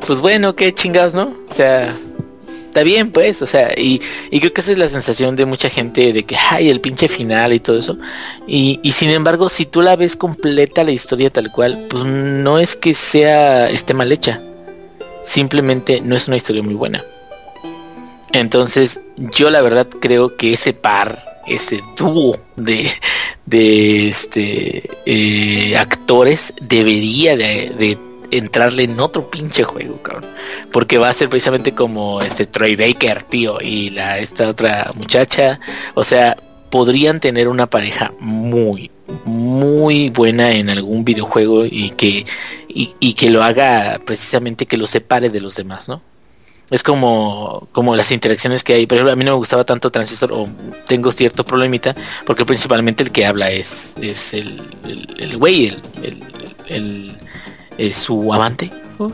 Speaker 3: pues bueno, qué chingados, ¿no? O sea, está bien, pues, o sea, y, y creo que esa es la sensación de mucha gente de que, ay, el pinche final y todo eso. Y, y sin embargo, si tú la ves completa la historia tal cual, pues no es que sea, esté mal hecha. Simplemente no es una historia muy buena. Entonces, yo la verdad creo que ese par, ese dúo de, de este eh, actores debería de, de entrarle en otro pinche juego, cabrón. Porque va a ser precisamente como este Troy Baker, tío, y la esta otra muchacha. O sea, podrían tener una pareja muy, muy buena en algún videojuego y que, y, y que lo haga precisamente que lo separe de los demás, ¿no? Es como, como las interacciones que hay. Por ejemplo, a mí no me gustaba tanto Transistor, o tengo cierto problemita, porque principalmente el que habla es, es el, el, güey, el, el- el- su amante,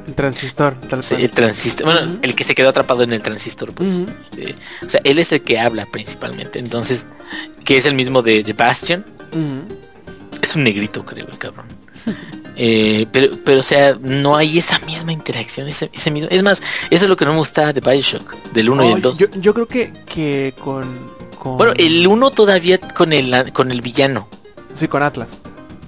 Speaker 1: El transistor, tal cual.
Speaker 3: el transistor, bueno, el que se quedó atrapado en el transistor, pues. Este, o sea, él es el que habla principalmente. Entonces, que es el mismo de, de Bastion, es un negrito, creo, el cabrón. Eh, pero, pero, o sea, no hay esa misma interacción, ese, ese mismo. Es más, eso es lo que no me gustaba de Bioshock, del 1 y
Speaker 1: Oh,
Speaker 3: el 2.
Speaker 1: yo, yo creo que, que con, con...
Speaker 3: Bueno, el 1 todavía con el, con el villano.
Speaker 1: Sí, con Atlas.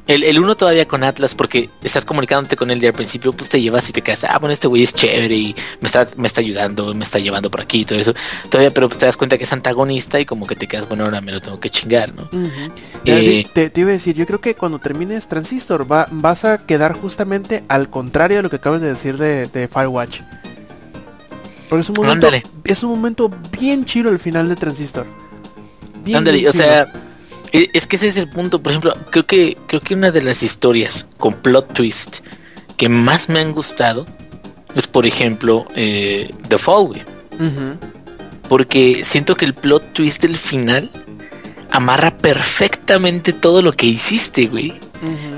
Speaker 3: El, el uno todavía con Atlas porque estás comunicándote con él y al principio pues te llevas y te quedas, ah, bueno, este güey es chévere y me está, me está ayudando, me está llevando por aquí y todo eso. Todavía, pero pues te das cuenta que es antagonista y como que te quedas, bueno, ahora me lo tengo que chingar, ¿no? Eh,
Speaker 1: di- te, te iba a decir, yo creo que cuando termines Transistor va, vas a quedar justamente al contrario de lo que acabas de decir de, de Firewatch. Porque es un momento,
Speaker 3: Ándale.
Speaker 1: es un momento bien chido el final de Transistor. Bien,
Speaker 3: Ándale,
Speaker 1: bien
Speaker 3: o sea, es que ese es el punto. Por ejemplo, creo que creo que una de las historias con plot twist que más me han gustado es, por ejemplo, eh, The Fall, güey. Porque siento que el plot twist del final amarra perfectamente todo lo que hiciste, güey.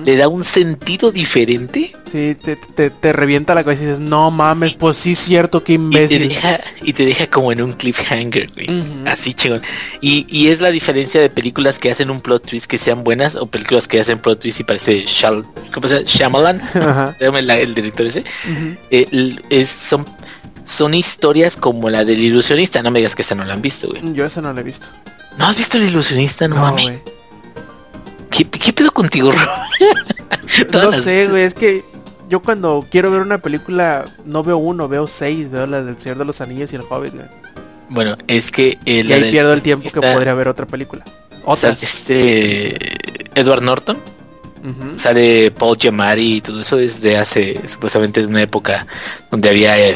Speaker 3: Le da un sentido diferente
Speaker 1: Sí, te, te, te revienta la cabeza y dices, no mames,
Speaker 3: Sí.
Speaker 1: pues sí es cierto, qué
Speaker 3: y te
Speaker 1: imbécil.
Speaker 3: deja, y te deja como en un cliffhanger, güey. Así chingón. Y, y es la diferencia de películas que hacen un plot twist que sean buenas o películas que hacen plot twist y parece Shal ¿cómo se llama? Shyamalan, el, el director ese. Eh, es- son, son historias como la del ilusionista. No me digas que esa no la han visto, güey.
Speaker 1: Yo eso no lo he visto.
Speaker 3: ¿No has visto el ilusionista? No, mames.
Speaker 1: güey.
Speaker 3: ¿Qué, ¿Qué pedo contigo,
Speaker 1: No
Speaker 3: las-
Speaker 1: sé, güey, es que yo cuando quiero ver una película no veo uno, veo seis, veo la del Señor de los Anillos y el Hobbit, güey.
Speaker 3: Bueno, es que eh,
Speaker 1: Y ahí pierdo el tiempo que podría ver otra película. Otras.
Speaker 3: Este Edward Norton, Sale Paul Giamatti y todo eso es de hace supuestamente de una época donde había eh,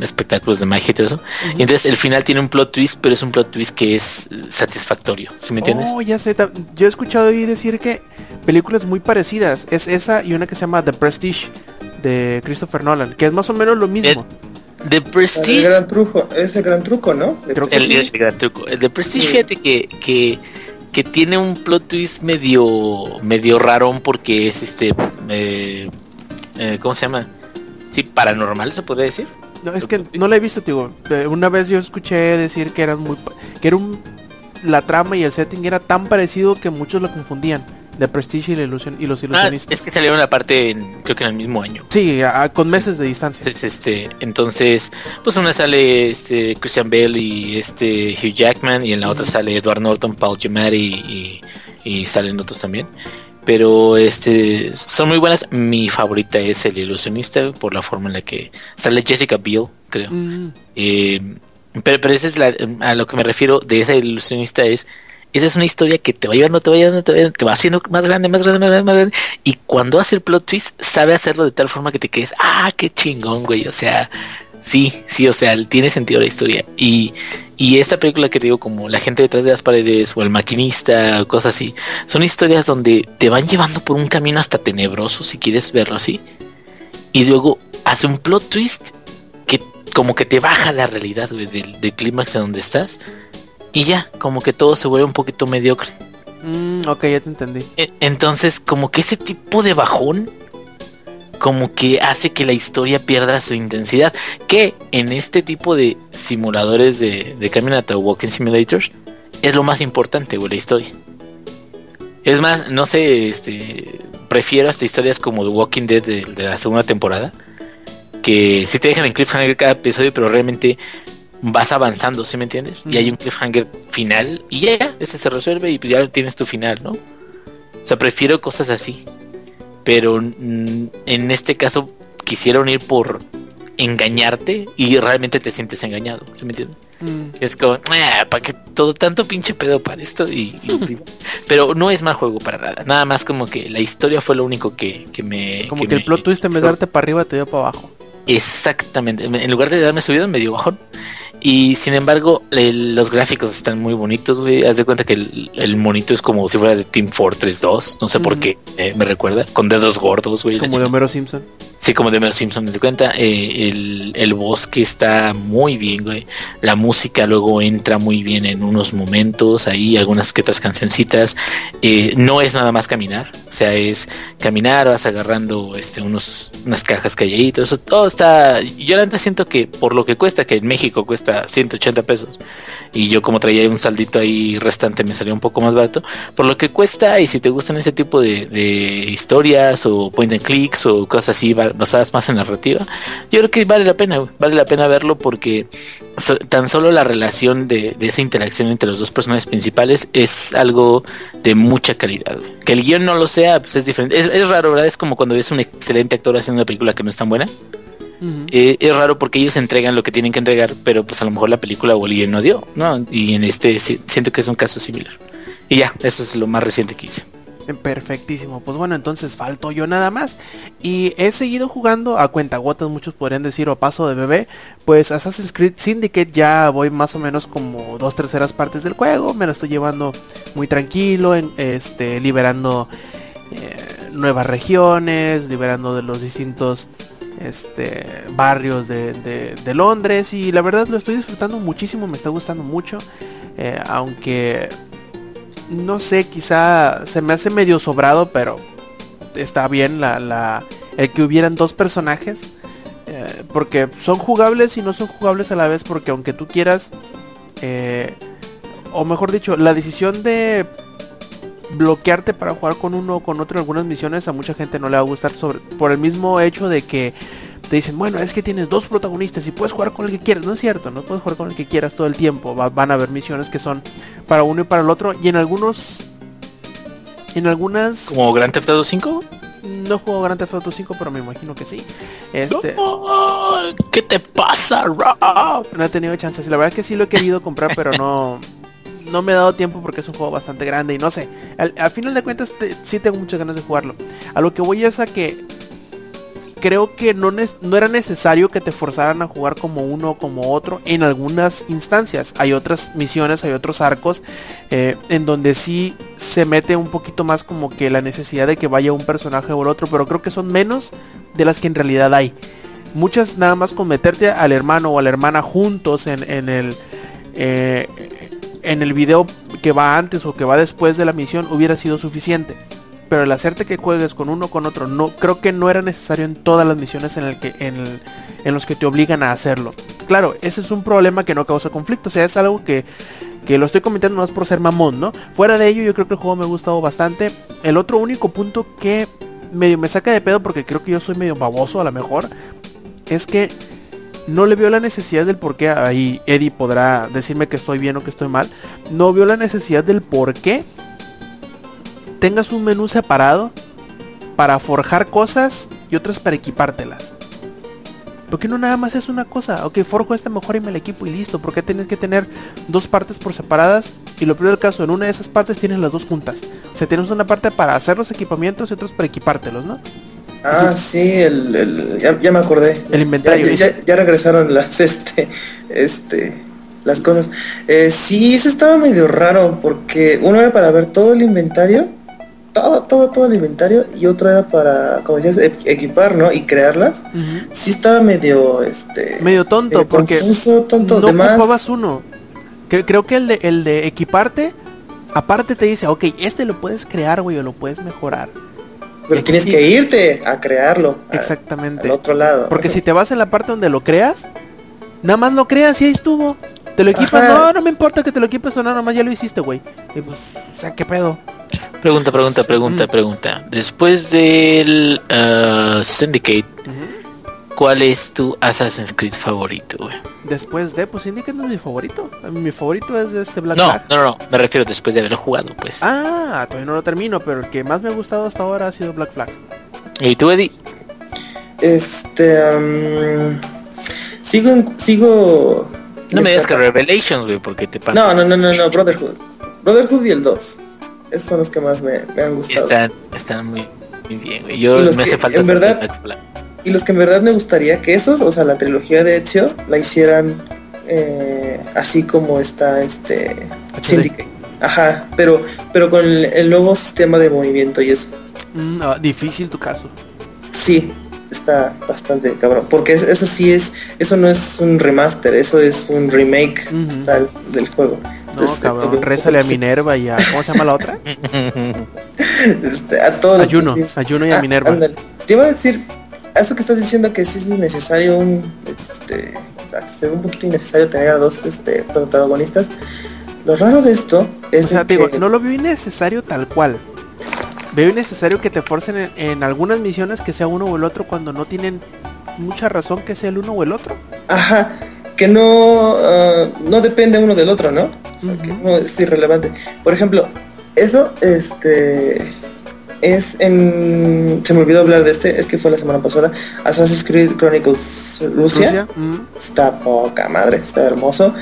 Speaker 3: espectáculos de magia y todo eso. Y entonces el final tiene un plot twist, pero es un plot twist que es satisfactorio, ¿sí me entiendes?
Speaker 1: Oh, ya sé. Yo he escuchado decir que películas muy parecidas. Es esa y una que se llama The Prestige de Christopher Nolan, que es más o menos lo mismo.
Speaker 3: The
Speaker 2: El
Speaker 3: Prestige.
Speaker 2: gran truco, es el gran truco, ¿no? De
Speaker 1: Creo que
Speaker 3: El,
Speaker 1: sí.
Speaker 3: el gran truco. El de Prestige,
Speaker 2: Sí.
Speaker 3: fíjate que, que, que tiene un plot twist medio medio rarón porque es este eh, eh, ¿cómo se llama? Sí, paranormal se podría decir.
Speaker 1: No, es que no la he visto. Eh, Una vez yo escuché decir que eran muy que era un la trama y el setting era tan parecido que muchos lo confundían. De Prestige y, la ilusión, y los
Speaker 3: Ah,
Speaker 1: ilusionistas.
Speaker 3: es que salieron aparte en, creo que en el mismo año.
Speaker 1: Sí, a- con meses de distancia.
Speaker 3: Entonces, este, entonces, pues una sale este Christian Bale y este Hugh Jackman y en la otra sale Edward Norton, Paul Giamatti y, y, y salen otros también. Pero este son muy buenas. Mi favorita es el ilusionista por la forma en la que sale Jessica Biel, creo.
Speaker 1: Mm,
Speaker 3: Eh, pero, pero esa es la, a lo que me refiero de esa ilusionista es esa es una historia que te va llevando, te va llevando, te va, te va haciendo más grande, más grande, más grande, más grande. Y cuando hace el plot twist, sabe hacerlo de tal forma que te quedes, ah, qué chingón, güey. O sea, sí, sí, o sea, tiene sentido la historia. Y, y esta película que te digo, como La gente detrás de las paredes o El maquinista o cosas así, son historias donde te van llevando por un camino hasta tenebroso, si quieres verlo así. Y luego hace un plot twist que como que te baja la realidad, güey, del, del clímax en donde estás. Y ya, como que todo se vuelve un poquito mediocre.
Speaker 1: mm, ok, ya te entendí.
Speaker 3: E- Entonces, como que ese tipo de bajón, como que hace que la historia pierda su intensidad. Que en este tipo de simuladores de, de Caminata o Walking Simulators, es lo más importante, güey, la historia. Es más, no sé, este, prefiero hasta historias como The Walking Dead de, de la segunda temporada, que si te dejan en cliffhanger cada episodio, pero realmente vas avanzando, ¿sí me entiendes? Y hay un cliffhanger final y ya, ese se resuelve y pues ya tienes tu final, ¿no? O sea, prefiero cosas así. Pero mm, en este caso quisieron ir por engañarte y realmente te sientes engañado, ¿sí me entiendes?
Speaker 1: Mm,
Speaker 3: Es como, ¿para qué todo tanto pinche pedo para esto? Y, y, pues, pero no es mal juego para nada. Nada más como que la historia fue lo único que, que me...
Speaker 1: como que, el plot twist en vez de darte para arriba te dio para abajo.
Speaker 3: Exactamente. En lugar de darme subido, me dio bajón. Y sin embargo, el- los gráficos están muy bonitos, güey. Haz de cuenta que el, el monito es como si fuera de Team Fortress 2. No sé por qué eh, me recuerda. Con dedos gordos, güey.
Speaker 1: Como de. Homero Simpson.
Speaker 3: Sí, como de Mel Simpson, de cuenta. Eh, el, el bosque está muy bien, güey. La música luego entra muy bien en unos momentos. Ahí algunas que otras cancioncitas. Eh, no es nada más caminar. O sea, es caminar, vas agarrando este, unos, unas cajas ahí. Todo está. Yo neta siento que por lo que cuesta, que en México cuesta 180 pesos. Y yo como traía un saldito ahí restante me salió un poco más barato. Por lo que cuesta y si te gustan ese tipo de, historias o point and clicks o cosas así ba- basadas más en narrativa, yo creo que vale la pena, vale la pena verlo porque tan solo la relación de, esa interacción entre los dos personajes principales es algo de mucha calidad. Que el guion no lo sea, pues es diferente. Es, es raro, ¿verdad? Es como cuando ves un excelente actor haciendo una película que no es tan buena. Eh, es raro porque ellos entregan lo que tienen que entregar, pero pues a lo mejor la película o el guion no dio, ¿no? Y en este si- siento que es un caso similar. Y ya, eso es lo más reciente que hice.
Speaker 1: Eh, Perfectísimo. Pues bueno, entonces falto yo nada más. Y he seguido jugando a cuentagotas, muchos podrían decir, o a paso de bebé. Pues Assassin's Creed Syndicate ya voy más o menos como dos terceras partes del juego. Me lo estoy llevando muy tranquilo, en- este, liberando eh, nuevas regiones, liberando de los distintos este, barrios de, de- Londres. Y la verdad lo estoy disfrutando muchísimo, me está gustando mucho. Eh, aunque no sé, quizá se me hace medio sobrado, pero está bien la, la el que hubieran dos personajes. eh, porque son jugables y no son jugables a la vez. Porque aunque tú quieras, eh, o mejor dicho, la decisión de bloquearte para jugar con uno o con otro en algunas misiones a mucha gente no le va a gustar sobre, por el mismo hecho de que te dicen, bueno, es que tienes dos protagonistas y puedes jugar con el que quieras. No es cierto, no puedes jugar con el que quieras todo el tiempo. Va- van a haber misiones que son para uno y para el otro. Y en algunos... En algunas...
Speaker 3: ¿Como Grand Theft Auto 5?
Speaker 1: No juego Grand Theft Auto 5, pero me imagino que sí. Este...
Speaker 3: No, ¿Qué te pasa, Rob?
Speaker 1: No he tenido chances. La verdad que sí lo he querido comprar, pero no. No me he dado tiempo porque es un juego bastante grande y no sé. Al, al final de cuentas, sí tengo muchas ganas de jugarlo. A lo que voy es a que. Creo que no, no era necesario que te forzaran a jugar como uno o como otro en algunas instancias. Hay otras misiones, hay otros arcos eh, en donde sí se mete un poquito más como que la necesidad de que vaya un personaje o el otro, pero creo que son menos de las que en realidad hay. Muchas nada más con meterte al hermano o a la hermana juntos en, en el eh, en el video que va antes o que va después de la misión hubiera sido suficiente. Pero el hacerte que juegues con uno con otro, no creo que no era necesario en todas las misiones en el que los que te obligan a hacerlo. Claro, ese es un problema que no causa conflicto, o sea, es algo que que lo estoy comentando más por ser mamón, ¿no? Fuera de ello, yo creo que el juego me ha gustado bastante. El otro único punto que medio me saca de pedo porque creo que yo soy medio baboso a lo mejor es que no le veo la necesidad del por qué ahí Eddie podrá decirme que estoy bien o que estoy mal. No veo la necesidad del por qué tengas un menú separado para forjar cosas y otras para equipártelas. ¿Por qué no nada más es una cosa? Ok, forjo esta mejor y me la equipo y listo. ¿Por qué tienes que tener dos partes por separadas? Y lo peor del caso, en una de esas partes tienes las dos juntas. O sea, tienes una parte para hacer los equipamientos y otros para equipártelos, ¿no?
Speaker 2: Ah, sí, el, el- ya, ya me acordé.
Speaker 1: El inventario.
Speaker 2: Ya, ya- ya regresaron las, este, este, las cosas. Eh, sí, eso estaba medio raro porque uno era para ver todo el inventario, todo, todo, todo el inventario y otro era para, como decías, e- equipar, ¿no? Y crearlas. Sí estaba medio, este,
Speaker 1: Medio tonto, porque
Speaker 2: confuso, tonto.
Speaker 1: no
Speaker 2: Además,
Speaker 1: ocupabas uno. Cre- creo que el de, el de equiparte, aparte te dice, ok, este lo puedes crear, güey, o lo puedes mejorar.
Speaker 2: Pero tienes
Speaker 1: y-
Speaker 2: que irte a crearlo. a-
Speaker 1: Exactamente.
Speaker 2: Al otro lado.
Speaker 1: Porque si te vas en la parte donde lo creas, nada más lo creas y ahí estuvo. Te lo equipas,
Speaker 2: Ajá.
Speaker 1: no, no me importa que te lo equipes o no, nada más ya lo hiciste, güey. Y pues, o sea, qué pedo.
Speaker 3: Pregunta, pregunta, pregunta,
Speaker 1: Mm.
Speaker 3: pregunta. Después del ah, Syndicate, ¿cuál es tu Assassin's Creed favorito, güey?
Speaker 1: Después de, pues es mi favorito. A mí Mi favorito es este Black
Speaker 3: No,
Speaker 1: Flag.
Speaker 3: no, no, me refiero después de haberlo jugado, pues.
Speaker 1: Ah, todavía no lo termino, pero el que más me ha gustado hasta ahora ha sido Black Flag.
Speaker 3: ¿Y tú, Eddie?
Speaker 2: Este, sigo, en- sigo.
Speaker 3: No me digas que
Speaker 2: Revela
Speaker 3: Revelations, güey, porque te
Speaker 2: No, no, no, no, no, Brotherhood. Brotherhood y el 2. Esos son los que más me, me han gustado.
Speaker 3: Están, están muy, muy bien, güey. Yo
Speaker 2: Y los
Speaker 3: me
Speaker 2: que,
Speaker 3: hace falta
Speaker 2: en verdad,
Speaker 3: Black Flag.
Speaker 2: Y los que en verdad me gustaría que esos, o sea, la trilogía de Ezio, la hicieran eh, así como está este Syndicate. Ajá, pero, pero con el, el nuevo sistema de movimiento y eso.
Speaker 1: Mm, ah, difícil tu caso.
Speaker 2: Sí, está bastante cabrón. Porque es- eso sí es, eso no es un remaster, eso es un remake tal del juego.
Speaker 1: No,
Speaker 2: Entonces,
Speaker 1: cabrón, rézale a Minerva y a... ¿Cómo se llama la otra?
Speaker 2: este, a todos los
Speaker 1: Ayuno,
Speaker 2: pinches-
Speaker 1: Ayuno y a
Speaker 2: Ah,
Speaker 1: Minerva.
Speaker 2: ándale. Te iba a decir, eso que estás diciendo que sí es necesario un, este, ve un poquito innecesario tener a dos, este, protagonistas. Lo raro de esto es
Speaker 1: O sea, digo,
Speaker 2: que-
Speaker 1: no lo veo innecesario tal cual. Veo innecesario que te forcen en, en algunas misiones que sea uno o el otro cuando no tienen mucha razón que sea el uno o el otro.
Speaker 2: Ajá, que no, ah, no depende uno del otro, ¿no? O sea, que no es irrelevante. Por ejemplo, eso, este, es en, se me olvidó hablar de este, es que fue la semana pasada, Assassin's Creed Chronicles Rusia.
Speaker 1: Rusia, mm,
Speaker 2: Está poca madre, está hermoso.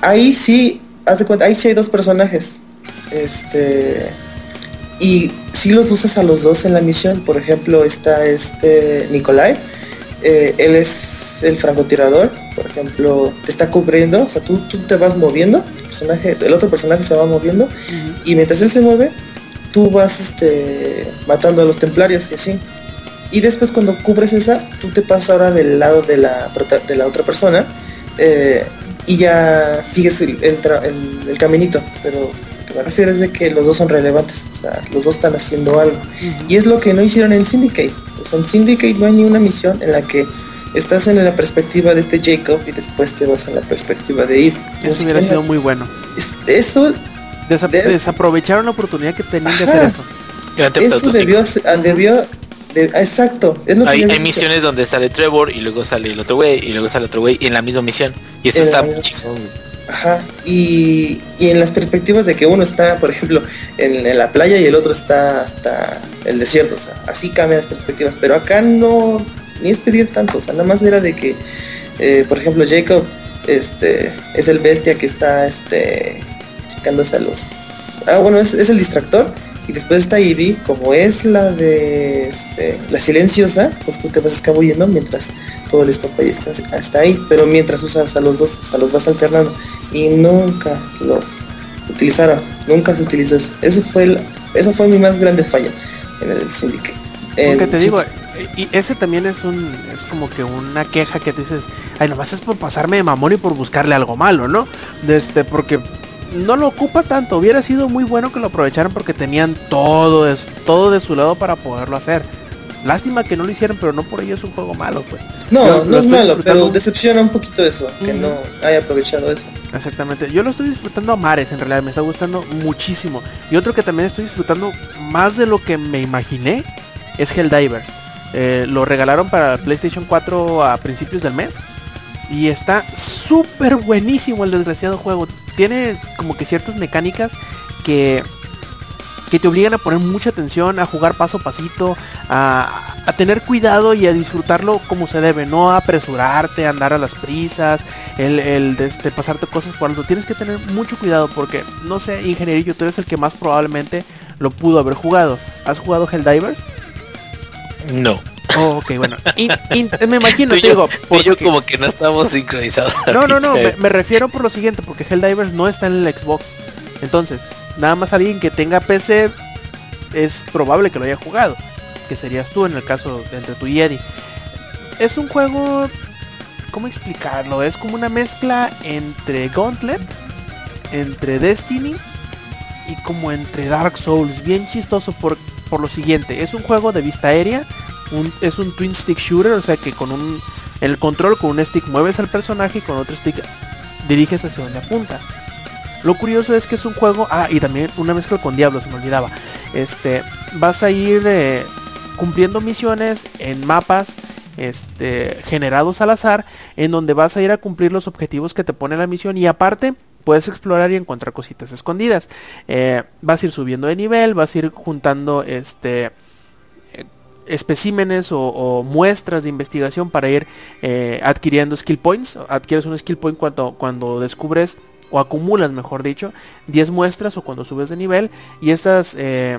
Speaker 2: Ahí sí, haz de cuenta, ahí sí hay dos personajes. Este. Y si los usas a los dos en la misión. Por ejemplo, está este Nikolai. eh, él es el francotirador. Por ejemplo, te está cubriendo. O sea, tú, tú te vas moviendo. El, personaje, el otro personaje se va moviendo. Y mientras él se mueve, tú vas este, matando a los templarios y así. Y después cuando cubres esa, tú te pasas ahora del lado de la, de la otra persona eh, y ya sigues el, el tra- el- el caminito. Pero lo que me refiero es de que los dos son relevantes. O sea, los dos están haciendo algo. Y es lo que no hicieron en Syndicate. O sea, en Syndicate no hay ni una misión en la que estás en la perspectiva de este Jacob y después te vas en la perspectiva de Eve.
Speaker 1: Eso hubiera sido muy bueno.
Speaker 2: es- Eso
Speaker 1: Desa-
Speaker 2: De-
Speaker 1: desaprovecharon la oportunidad que tenían de hacer eso.
Speaker 2: Eso debió, ah, debió, de- exacto, es lo que
Speaker 3: Hay,
Speaker 2: yo
Speaker 3: hay misiones donde sale Trevor y luego sale el otro güey y luego sale otro güey en la misma misión. Y eso
Speaker 2: la
Speaker 3: está chingón.
Speaker 2: Ajá, y, y en las perspectivas de que uno está, por ejemplo, en, en la playa y el otro está hasta el desierto, o sea, así cambian las perspectivas, pero acá no, ni es pedir tanto, o sea, nada más era de que, eh, por ejemplo, Jacob, este, es el bestia que está, este, checándose a los, ah, bueno, es, es el distractor, y después está Ivy, como es la de, este, la silenciosa, pues tú te vas escabullendo mientras todo el y está hasta ahí, pero mientras usas a los dos, o sea, los vas alternando y nunca los utilizaron, nunca se utilizó eso. Eso fue el- eso fue mi más grande falla en el Syndicate.
Speaker 1: Porque
Speaker 2: En
Speaker 1: te digo, Y ese también es un es como que una queja que te dices, ay, nomás es por pasarme de mamón y por buscarle algo malo, ¿no? De este, porque no lo ocupa tanto. Hubiera sido muy bueno que lo aprovecharan porque tenían todo, es, todo de su lado para poderlo hacer. Lástima que no lo hicieron, pero no por ello es un juego malo, pues.
Speaker 2: No,
Speaker 1: Yo
Speaker 2: no es malo, pero decepciona un poquito eso, que no haya aprovechado eso.
Speaker 1: Exactamente. Yo lo estoy disfrutando a mares, en realidad. Me está gustando muchísimo. Y otro que también estoy disfrutando más de lo que me imaginé es Helldivers. Eh, lo regalaron para PlayStation 4 a principios del mes. Y está súper buenísimo el desgraciado juego. Tiene como que ciertas mecánicas que, que te obligan a poner mucha atención, a jugar paso a pasito, a, a tener cuidado y a disfrutarlo como se debe. No a apresurarte, a andar a las prisas, el, el este, pasarte cosas por alto. Tienes que tener mucho cuidado porque, no sé, ingenierillo, tú eres el que más probablemente lo pudo haber jugado. ¿Has jugado Helldivers?
Speaker 3: No.
Speaker 1: Oh, ok, bueno. In- in- me imagino, te
Speaker 3: yo,
Speaker 1: digo,
Speaker 3: y yo
Speaker 1: porque-
Speaker 3: como que no estamos sincronizados.
Speaker 1: No, no, no, me refiero por lo siguiente, porque Helldivers no está en el Xbox. Entonces, nada más alguien que tenga PC es probable que lo haya jugado. Que serías tú en el caso de entre tú y Eddie. Es un juego... ¿Cómo explicarlo? Es como una mezcla entre Gauntlet, entre Destiny y como entre Dark Souls. Bien chistoso por, por lo siguiente. Es un juego de vista aérea. Es un twin stick shooter, o sea que con un... El control con un stick mueves al personaje y con otro stick diriges hacia donde apunta. Lo curioso es que es un juego, ah, y también una mezcla con Diablo, se me olvidaba. Este, vas a ir eh, cumpliendo misiones en mapas este, generados al azar, en donde vas a ir a cumplir los objetivos que te pone la misión y aparte puedes explorar y encontrar cositas escondidas. Eh, vas a ir subiendo de nivel, vas a ir juntando este especímenes o, muestras de investigación para ir eh, adquiriendo skill points. Adquieres un skill point cuando, cuando descubres o acumulas, mejor dicho, 10 muestras o cuando subes de nivel y estas... eh,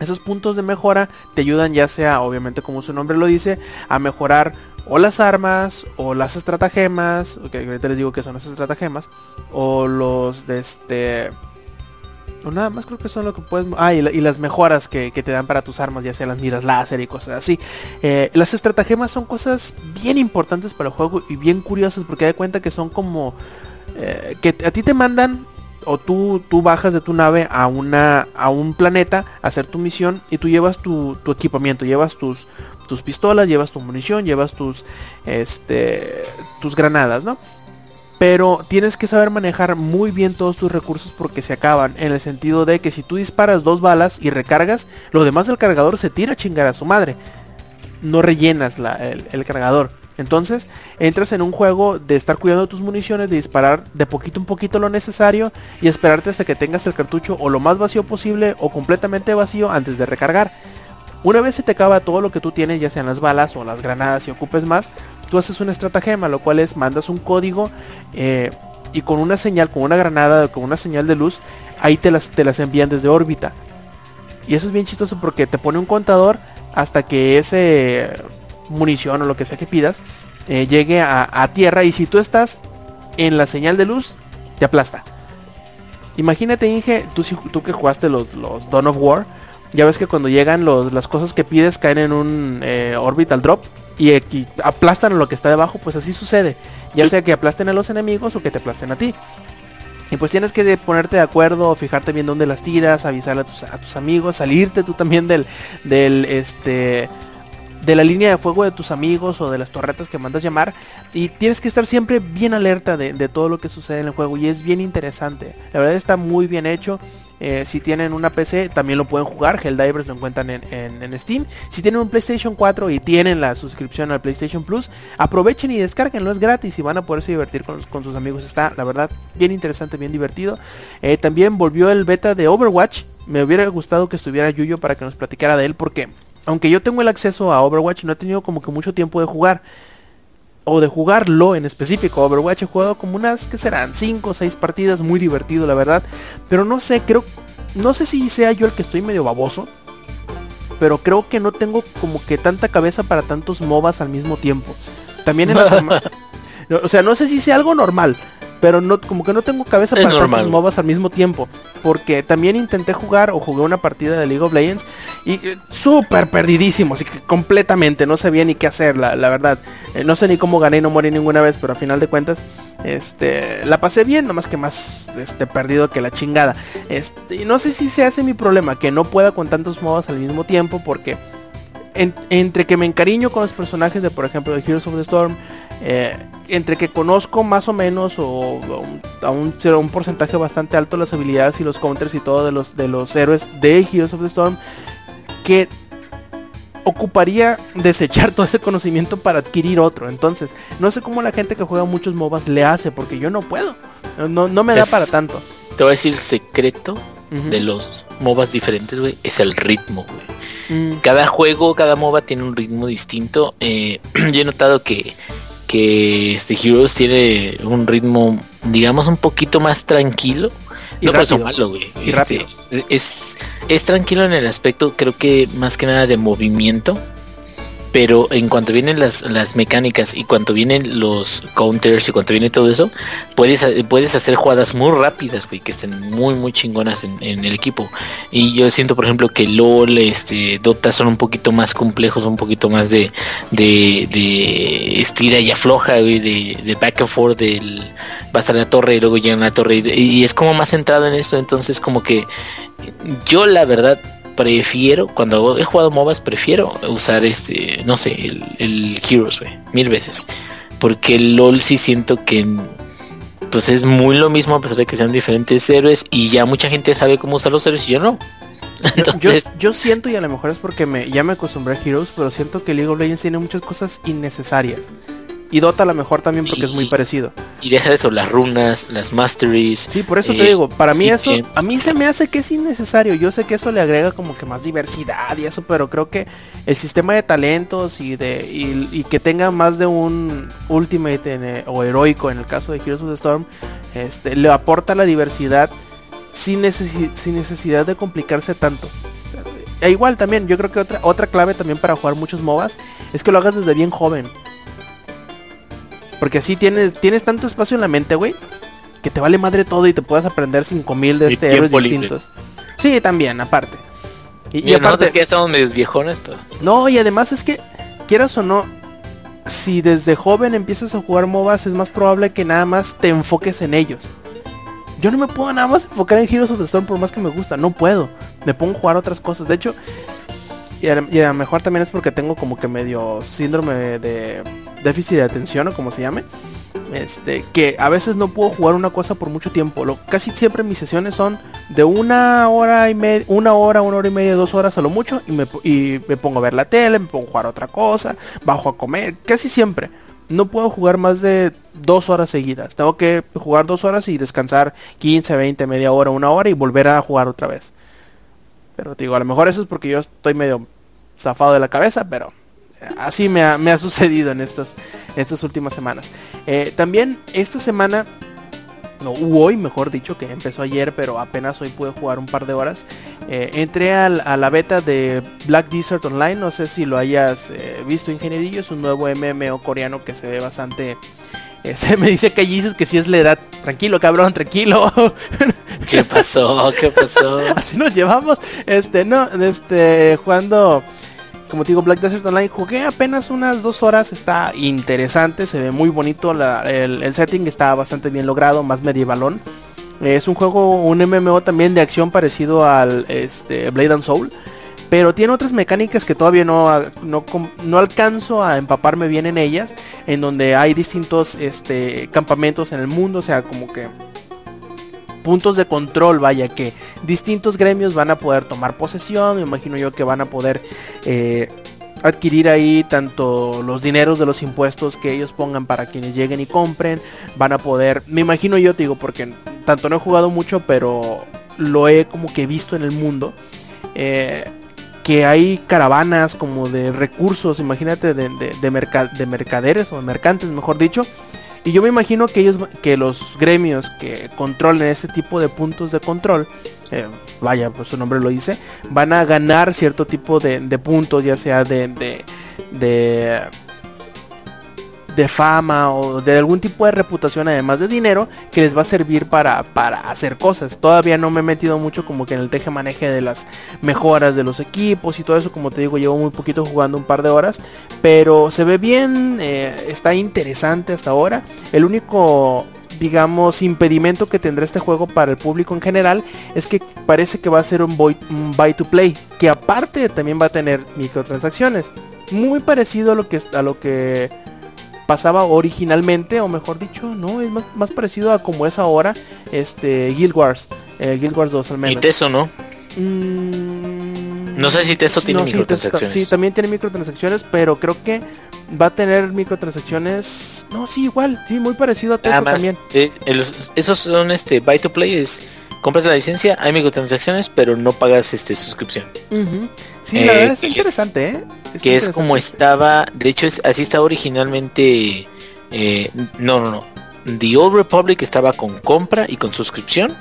Speaker 1: esos puntos de mejora te ayudan ya sea, obviamente como su nombre lo dice, a mejorar o las armas o las estratagemas, que ahorita les digo que son las estratagemas, o los de este... O nada más creo que son lo que puedes... Ah, y, la- y las mejoras que, que te dan para tus armas, ya sea las miras láser y cosas así. Eh, las estratagemas son cosas bien importantes para el juego y bien curiosas porque da cuenta que son como... eh, que a ti te mandan o tú, tú bajas de tu nave a una a un planeta a hacer tu misión y tú llevas tu, tu equipamiento, llevas tus tus pistolas, llevas tu munición, llevas tus este tus granadas, ¿no? Pero tienes que saber manejar muy bien todos tus recursos porque se acaban. En el sentido de que si tú disparas dos balas y recargas, lo demás del cargador se tira a chingar a su madre. No rellenas el cargador. Entonces entras en un juego de estar cuidando tus municiones, de disparar de poquito en poquito lo necesario y esperarte hasta que tengas el cartucho o lo más vacío posible o completamente vacío antes de recargar. Una vez se te acaba todo lo que tú tienes, ya sean las balas o las granadas y ocupes más, tú haces una estratagema, lo cual es mandas un código eh, y con una señal, con una granada o con una señal de luz, ahí te las, te las envían desde órbita. Y eso es bien chistoso porque te pone un contador hasta que ese munición o lo que sea que pidas eh, llegue a, a tierra y si tú estás en la señal de luz, te aplasta. Imagínate, Inge, tú, si- tú que jugaste los, los Dawn of War, ya ves que cuando llegan los, las cosas que pides caen en un eh, orbital drop y, y aplastan a lo que está debajo, pues así sucede. Ya sea que aplasten a los enemigos o que te aplasten a ti. Y pues tienes que ponerte de acuerdo, fijarte bien dónde las tiras, avisarle a tus, a tus amigos, salirte tú también del, del, este, de la línea de fuego de tus amigos o de las torretas que mandas llamar. Y tienes que estar siempre bien alerta de, de todo lo que sucede en el juego y es bien interesante. La verdad está muy bien hecho. Eh, si tienen una PC también lo pueden jugar. Helldivers lo encuentran en, en- en Steam. Si tienen un PlayStation 4 y tienen la suscripción al PlayStation Plus, aprovechen y descarguenlo. Es gratis y van a poderse divertir con, con sus amigos. Está, la verdad, bien interesante, bien divertido. Eh, también volvió el beta de Overwatch. Me hubiera gustado que estuviera Yuyo para que nos platicara de él porque aunque yo tengo el acceso a Overwatch, no he tenido como que mucho tiempo de jugar. O de jugarlo en específico. Overwatch he jugado como unas, que serán? 5 o 6 partidas. Muy divertido, la verdad. Pero no sé, creo... No sé si sea yo el que estoy medio baboso. Pero creo que no tengo como que tanta cabeza para tantos MOBAs al mismo tiempo. También en la sema- No, O sea, no sé si sea algo normal. Pero no como que no tengo cabeza
Speaker 3: Es
Speaker 1: para tantos MOBAs al mismo tiempo, porque también intenté jugar o jugué una partida de League of Legends y eh, súper perdidísimo, así que completamente no sabía ni qué hacer, la, la verdad. Eh, no sé ni cómo gané y no morí ninguna vez, pero a final de cuentas este, la pasé bien, nomás que más este, perdido que la chingada. Este, y no sé si se hace mi problema, que no pueda con tantos MOBAs al mismo tiempo, porque en- entre que me encariño con los personajes de, por ejemplo, de Heroes of the Storm, eh, entre que conozco más o menos o a un, a un porcentaje bastante alto las habilidades y los counters y todo de los, de los héroes de Heroes of the Storm, que ocuparía desechar todo ese conocimiento para adquirir otro. Entonces, no sé cómo la gente que juega muchos MOBAs le hace, porque yo no puedo. No, no me da
Speaker 3: Es-
Speaker 1: para tanto.
Speaker 3: Te voy a decir el secreto de los MOBAs diferentes, güey. Es el ritmo, güey.
Speaker 1: Mm,
Speaker 3: Cada juego, cada MOBA tiene un ritmo distinto. Eh, yo he notado que, que este Heroes tiene un ritmo, digamos, un poquito más tranquilo.
Speaker 1: Y
Speaker 3: no
Speaker 1: rápido.
Speaker 3: malo, güey.
Speaker 1: Y
Speaker 3: Este,
Speaker 1: rápido.
Speaker 3: Es, es tranquilo en el aspecto, creo que más que nada de movimiento. Pero en cuanto vienen las, las mecánicas y cuando vienen los counters y cuando viene todo eso, puedes, puedes hacer jugadas muy rápidas, güey, que estén muy, muy chingonas en, el equipo. Y yo siento, por ejemplo, que LOL, este, Dota son un poquito más complejos, un poquito más de, de, estira y afloja, güey, de, back and forth, del vas a la torre y luego llegan a la torre. Y, y es como más centrado en esto, entonces como que yo la verdad prefiero, cuando he jugado MOBAs, prefiero usar este, no sé, el, el Heroes, güey, mil veces. Porque el LOL sí siento que pues es muy lo mismo a pesar de que sean diferentes héroes y ya mucha gente sabe cómo usar los héroes y yo no.
Speaker 1: Yo, yo,
Speaker 3: Entonces,
Speaker 1: yo siento, y a lo mejor es porque me, ya me acostumbré a Heroes, pero siento que League of Legends tiene muchas cosas innecesarias. Y Dota a lo mejor también porque es muy parecido.
Speaker 3: Y deja de eso, las runas, las masteries.
Speaker 1: Sí, por eso
Speaker 3: Eh,
Speaker 1: te digo, para mí
Speaker 3: sí,
Speaker 1: eso,
Speaker 3: eh.
Speaker 1: a mí se me hace que es innecesario. Yo sé que eso le agrega como que más diversidad y eso, pero creo que el sistema de talentos y de y, y que tenga más de un ultimate en, eh, o heroico en el caso de Heroes of the Storm, este, le aporta la diversidad sin, necesi- sin necesidad de complicarse tanto. E igual también, yo creo que otra, otra clave también para jugar muchos MOBAs es que lo hagas desde bien joven. Porque así tienes, tienes tanto espacio en la mente, güey, que te vale madre todo y te puedas aprender 5000 de este héroes
Speaker 3: libre.
Speaker 1: distintos. Sí, también, aparte. Y, y aparte,
Speaker 3: nosotros que ya estamos medios viejones, pero
Speaker 1: no, y además es que, quieras o no, si desde joven empiezas a jugar MOBAs, es más probable que nada más te enfoques en ellos. Yo no me puedo nada más enfocar en Heroes of the Storm por más que me gusta, no puedo. Me pongo a jugar otras cosas. De hecho, y a, lo mejor también es porque tengo como que medio síndrome de déficit de atención o como se llame. Este, que a veces no puedo jugar una cosa por mucho tiempo. Casi siempre mis sesiones son de una hora y media, una hora, una hora y media, dos horas a lo mucho. Y me, y me pongo a ver la tele, me pongo a jugar otra cosa, bajo a comer, casi siempre. No puedo jugar más de dos horas seguidas. Tengo que jugar dos horas y descansar 15, 20, media hora, una hora y volver a jugar otra vez. Pero te digo, a lo mejor eso es porque yo estoy medio zafado de la cabeza, pero así me ha, sucedido en estas, últimas semanas. Eh, también esta semana, no, hoy mejor dicho, que empezó ayer, pero apenas hoy pude jugar un par de horas. eh, entré a la beta de Black Desert Online, no sé si lo hayas eh, visto ingenierillo, es un nuevo MMO coreano que se ve bastante... eh, se me dice que Jesus que si es la edad. Tranquilo, cabrón, tranquilo.
Speaker 3: ¿qué pasó? ¿Qué pasó?
Speaker 1: Así nos llevamos. Este, no, este, jugando, como te digo, Black Desert Online, jugué apenas unas dos horas, está interesante, se ve muy bonito, el, setting está bastante bien logrado, más medievalón. Es un juego, un MMO también de acción parecido al este, Blade and Soul. Pero tiene otras mecánicas que todavía no, no, no alcanzo a empaparme bien en ellas. En donde hay distintos este, campamentos en el mundo. O sea, como que puntos de control, vaya, que distintos gremios van a poder tomar posesión, me imagino yo que van a poder eh, adquirir ahí tanto los dineros de los impuestos que ellos pongan para quienes lleguen y compren, van a poder, me imagino yo, te digo, porque tanto no he jugado mucho, pero lo he como que visto en el mundo, eh, que hay caravanas como de recursos, imagínate, de, de, de merca- de mercaderes o de mercantes, mejor dicho, y yo me imagino que ellos, que los gremios que controlen este tipo de puntos de control, eh, vaya, pues su nombre lo dice, van a ganar cierto tipo de, de puntos, ya sea de, de, de, de fama o de algún tipo de reputación además de dinero que les va a servir para, para hacer cosas. Todavía no me he metido mucho como que en el teje maneje de las mejoras de los equipos y todo eso. Como te digo, llevo muy poquito jugando un par de horas. Pero se ve bien, eh, está interesante hasta ahora. El único digamos, impedimento que tendrá este juego para el público en general es que parece que va a ser un, buy to play, que aparte también va a tener microtransacciones. Muy parecido a lo que a lo que pasaba originalmente, o mejor dicho, no, es más, parecido a como es ahora este Guild Wars, eh, Guild Wars 2 al menos.
Speaker 3: Y Teso, ¿no?
Speaker 1: Mm,
Speaker 3: no sé si Teso tiene microtransacciones.
Speaker 1: Sí, también tiene microtransacciones, pero creo que va a tener microtransacciones. No, sí, igual, sí, muy parecido a Teso también.
Speaker 3: Eh, esos son este buy to play es compras la licencia, hay microtransacciones, pero no pagas este suscripción.
Speaker 1: Sí, la verdad es interesante, ¿eh?
Speaker 3: Que es como estaba, de hecho es así estaba originalmente, eh, no, no, no. The Old Republic estaba con compra y con suscripción.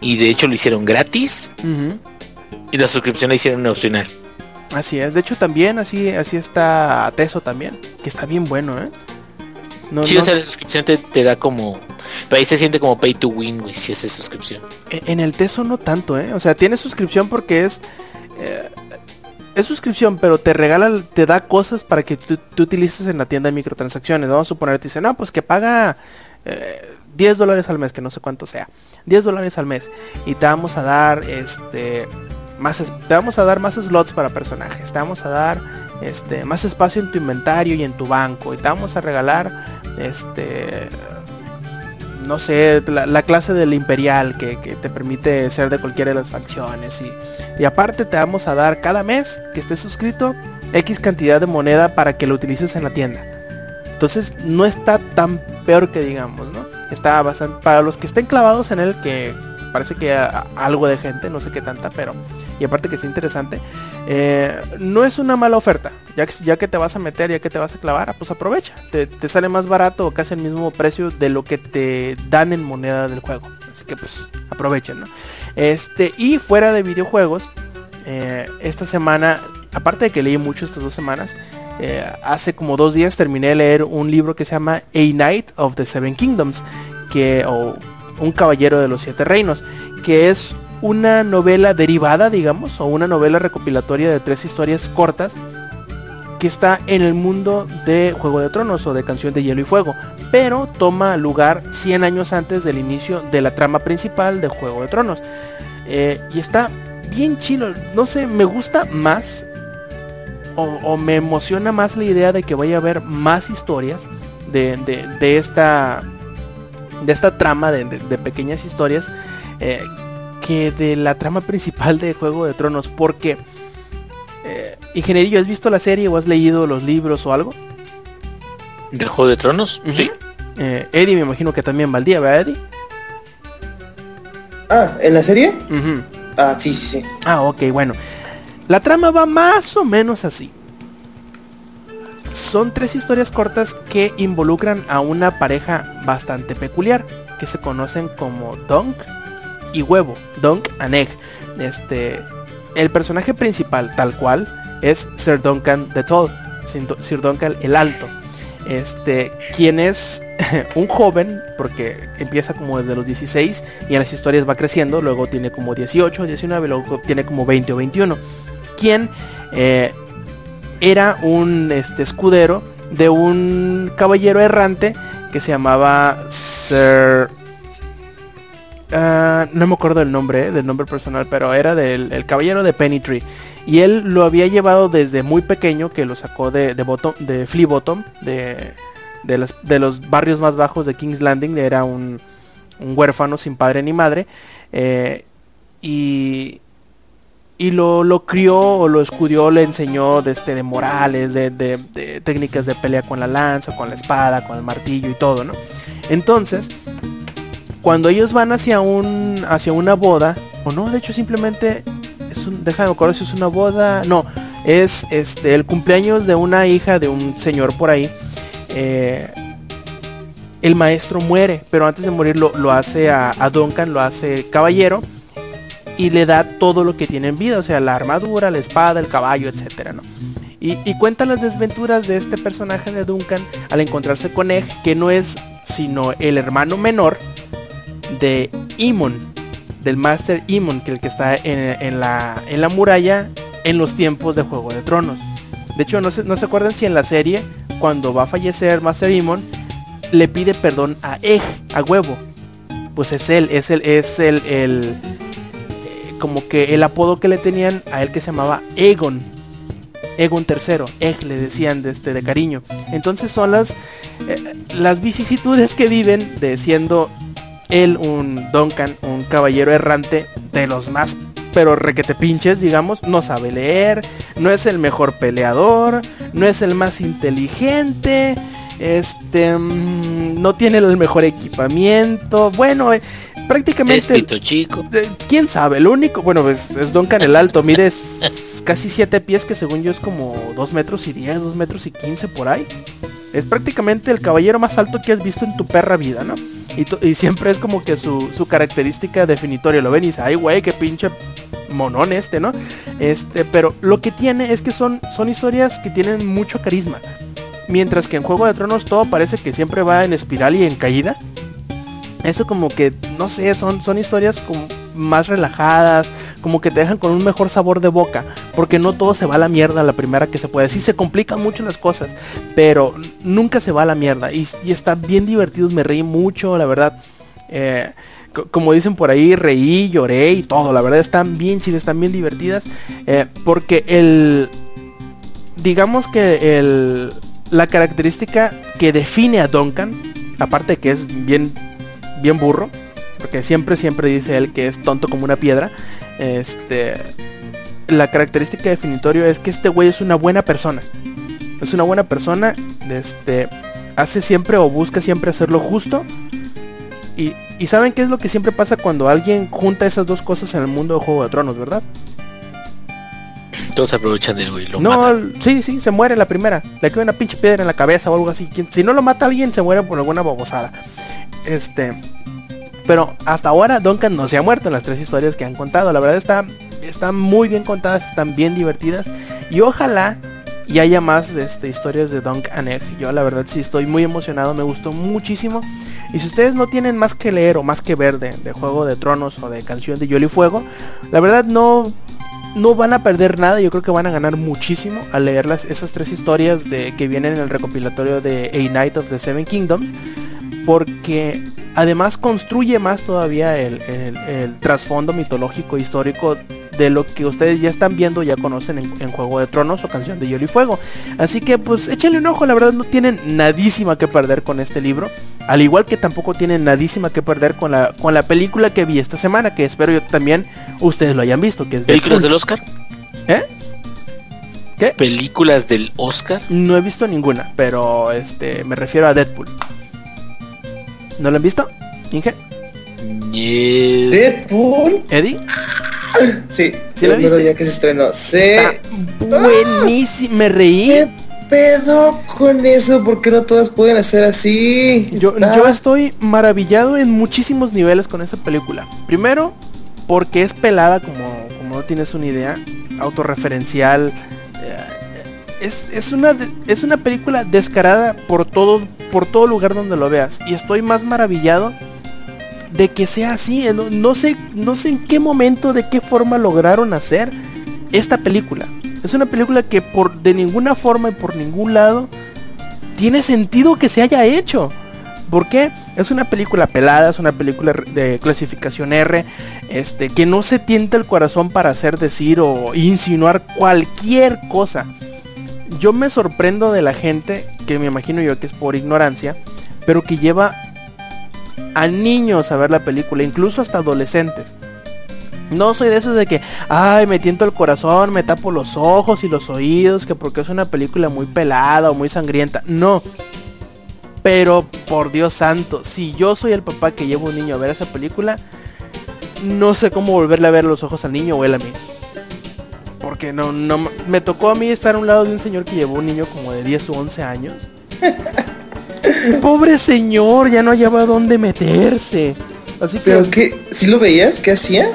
Speaker 3: Y de hecho lo hicieron gratis. Y la suscripción la hicieron opcional.
Speaker 1: Así es, de hecho también así así está Teso también, que está bien bueno, ¿eh?
Speaker 3: No, sí, o sea, la suscripción te, da como... Pero ahí se siente como pay to win, güey, si es suscripción.
Speaker 1: E, en el Teso no tanto, ¿eh? O sea, tiene suscripción porque es... Eh, es suscripción, pero te regala, te da cosas para que tú, utilices en la tienda de microtransacciones. Vamos a suponer, te dice, no, pues que paga 10 eh, dólares al mes, que no sé cuánto sea. 10 dólares al mes. Y te vamos a dar, este, más, te vamos a dar más slots para personajes. Te vamos a dar, este, más espacio en tu inventario y en tu banco. Y te vamos a regalar, este, no sé, la, clase del imperial que, te permite ser de cualquiera de las facciones. Y, y, aparte te vamos a dar cada mes que estés suscrito X cantidad de moneda para que lo utilices en la tienda. Entonces no está tan peor que digamos, ¿no? Está bastante... Para los que estén clavados en él, que parece que algo de gente, no sé qué tanta, pero y aparte que está interesante, eh, no es una mala oferta. Ya que, ya que te vas a meter, ya que te vas a clavar, ah, pues aprovecha. Te, sale más barato o casi el mismo precio de lo que te dan en moneda del juego. Así que pues aprovechen, ¿no? Este, y fuera de videojuegos, eh, esta semana, aparte de que leí mucho estas dos semanas, eh, hace como dos días terminé de leer un libro que se llama A Knight of the Seven Kingdoms, que, o un caballero de los siete reinos, que es una novela derivada, digamos, o una novela recopilatoria de tres historias cortas que está en el mundo de Juego de Tronos o de Canción de Hielo y Fuego, pero toma lugar 100 años antes del inicio de la trama principal de Juego de Tronos. Eh, y está bien chilo, no sé, me gusta más o, me emociona más la idea de que vaya a haber más historias de, esta de esta trama de, pequeñas historias eh, de la trama principal de Juego de Tronos. Porque, eh, ingenierillo, ¿has visto la serie o has leído los libros o algo?
Speaker 3: ¿De Juego de Tronos? Sí.
Speaker 1: Eh, Eddie me imagino que también va al día, ¿verdad, Eddie?
Speaker 2: Ah, ¿en la serie? Ah, sí, sí, sí.
Speaker 1: Ah, ok, bueno. La trama va más o menos así. Son tres historias cortas que involucran a una pareja bastante peculiar, que se conocen como Dunk, y huevo, Dunk and. Este, el personaje principal, tal cual, es Sir Duncan the Tall, Sir Duncan el Alto. Este, quien es un joven, porque empieza como desde los 16 y en las historias va creciendo, luego tiene como 18, 19, luego tiene como 20 o 21. Quien eh, era un este, escudero de un caballero errante que se llamaba Sir Ah, no me acuerdo del nombre, eh, del nombre personal, pero era del el caballero de Penny Tree. Y él lo había llevado desde muy pequeño, que lo sacó de, de, bottom, de Flea Bottom, de, de, los barrios más bajos de King's Landing. Era un, huérfano sin padre ni madre. Eh, y, y lo, lo, crió o lo escudió, le enseñó de, este, de morales, de, de, técnicas de pelea con la lanza, con la espada, con el martillo y todo, ¿no? Entonces, cuando ellos van hacia un hacia una boda o no de hecho simplemente es un déjame acuerdo si es una boda no es este el cumpleaños de una hija de un señor por ahí eh, el maestro muere pero antes de morir lo, hace a, Duncan lo hace caballero y le da todo lo que tiene en vida, o sea, la armadura, la espada, el caballo, etcétera, ¿no? Y, y cuenta las desventuras de este personaje de Duncan al encontrarse con Egg, que no es sino el hermano menor de Imon, del Master Imon, que el que está en, la, en la muralla en los tiempos de Juego de Tronos. De hecho, no se, no se acuerdan si en la serie, cuando va a fallecer Master Imon, le pide perdón a Egg, a huevo. Pues es él, es el, es el, el eh, como que el apodo que le tenían a él que se llamaba Egon. Egon III, Egg le decían de, este, de cariño. Entonces son las, eh, las vicisitudes que viven de siendo él un Duncan, un caballero errante de los más pero requete pinches, digamos, no sabe leer, no es el mejor peleador, no es el más inteligente, este mm, no tiene el mejor equipamiento, bueno, eh, prácticamente
Speaker 3: chico.
Speaker 1: eh, quién sabe, lo único, bueno, es, es Duncan el alto, mide casi 7 pies, que según yo es como 2 metros y 10, 2 metros y 15 por ahí. Es prácticamente el caballero más alto que has visto en tu perra vida, ¿no? Y, siempre es como que su, su característica definitoria. Lo ven y dice, ay, güey, qué pinche monón este, ¿no? Este, pero lo que tiene es que son, son historias que tienen mucho carisma. Mientras que en Juego de Tronos todo parece que siempre va en espiral y en caída. Esto como que, no sé, son, son historias como más relajadas, como que te dejan con un mejor sabor de boca, porque no todo se va a la mierda la primera que se puede. Sí se complican mucho las cosas, pero nunca se va a la mierda. Y, están bien divertidos, me reí mucho, la verdad. Eh, co- como dicen por ahí, reí, lloré y todo. La verdad están bien chidas, están bien divertidas. eh, porque el... Digamos que el, la característica que define a Duncan, aparte de que es bien, bien burro, porque siempre, siempre dice él que es tonto como una piedra, este, la característica definitoria es que este güey es una buena persona. Es una buena persona, este, hace siempre o busca siempre hacer lo justo. Y, y saben qué es lo que siempre pasa cuando alguien junta esas dos cosas en el mundo de Juego de Tronos, ¿verdad?
Speaker 3: Todos aprovechan del güey. Lo
Speaker 1: no,
Speaker 3: matan.
Speaker 1: sí, sí, se muere la primera. Le cae una pinche piedra en la cabeza o algo así. Si no lo mata alguien, se muere por alguna babosada. Este. Pero hasta ahora Duncan no se ha muerto en las tres historias que han contado. La verdad está, están muy bien contadas, están bien divertidas. Y ojalá y haya más este, historias de Dunk and Egg. Yo la verdad sí estoy muy emocionado, me gustó muchísimo. Y si ustedes no tienen más que leer o más que ver de, de Juego de Tronos o de Canción de Hielo y Fuego, la verdad no, no van a perder nada. Yo creo que van a ganar muchísimo al leer las, esas tres historias de, que vienen en el recopilatorio de A Night of the Seven Kingdoms. Porque además construye más todavía el, el- el trasfondo mitológico histórico de lo que ustedes ya están viendo, ya conocen en, en Juego de Tronos o Canción de Hielo y Fuego. Así que pues échenle un ojo, la verdad no tienen nadísima que perder con este libro. Al igual que tampoco tienen nadísima que perder con la, con la película que vi esta semana, que espero yo también ustedes lo hayan visto, que es
Speaker 3: ¿Películas del Oscar?
Speaker 1: ¿Eh? ¿Qué?
Speaker 3: ¿Películas del Oscar?
Speaker 1: No he visto ninguna, pero este me refiero a Deadpool. ¿No lo han visto? Inge,
Speaker 3: Yeah.
Speaker 2: Deadpool.
Speaker 1: Eddie,
Speaker 2: Sí,
Speaker 1: ¿Sí
Speaker 2: creo
Speaker 1: viste?
Speaker 2: ya que se estrenó. Sí.
Speaker 1: está buenísimo, me reí.
Speaker 2: ¿Qué pedo con eso? ¿Por qué no todas pueden hacer así?
Speaker 1: Yo,
Speaker 2: Está-
Speaker 1: yo estoy maravillado en muchísimos niveles con esa película. Primero, porque es pelada como, como no tienes una idea, autorreferencial. eh, Es, es, una, es una película descarada por todo, por todo lugar donde lo veas. Y estoy más maravillado de que sea así. eh, No, no sé, no sé en qué momento, de qué forma lograron hacer esta película. Es una película que por de ninguna forma y por ningún lado tiene sentido que se haya hecho. ¿Por qué? Es una película pelada, es una película de clasificación R, este, que no se tienta el corazón para hacer decir o insinuar cualquier cosa. Yo me sorprendo de la gente, que me imagino yo que es por ignorancia, pero que lleva a niños a ver la película, incluso hasta adolescentes. No soy de esos de que, ay, me tiento el corazón, me tapo los ojos y los oídos, que porque es una película muy pelada o muy sangrienta. No. Pero, por Dios santo, si yo soy el papá que lleva un niño a ver esa película, no sé cómo volverle a ver los ojos al niño o él a mí. Porque no, no, me tocó a mí estar a un lado de un señor que llevó un niño como de 10 o 11 años. Pobre señor, ya no hallaba dónde meterse. Así que
Speaker 2: ¿Pero qué? ¿Sí lo veías? ¿Qué hacía?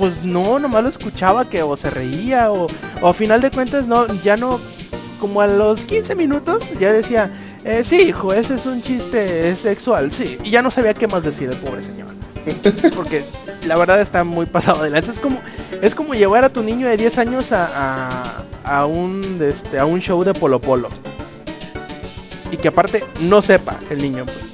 Speaker 1: pues no, nomás lo escuchaba que o se reía o, o a final de cuentas no, ya no, como a los 15 minutos ya decía, eh, sí hijo, ese es un chiste sexual, sí, y ya no sabía qué más decir el pobre señor. Porque la verdad está muy pasado de lanza. Es como, es como llevar a tu niño de 10 años a, a, un, este, a un show de Polo Polo. Y que aparte no sepa el niño. Pues.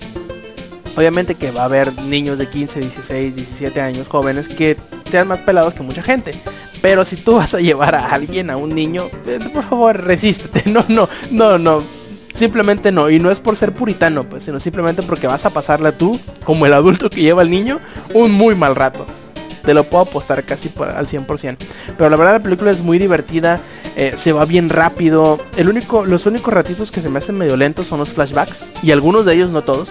Speaker 1: Obviamente que va a haber niños de 15, 16, 17 años jóvenes que sean más pelados que mucha gente. Pero si tú vas a llevar a alguien, a un niño, eh, por favor, resístete. No, no, no, no. Simplemente no. Y no es por ser puritano, pues, sino simplemente porque vas a pasarla tú, como el adulto que lleva al niño, un muy mal rato. Te lo puedo apostar casi al 100%. Pero la verdad la película es muy divertida. eh, se va bien rápido. El único, los únicos ratitos que se me hacen medio lentos son los flashbacks. Y algunos de ellos, no todos.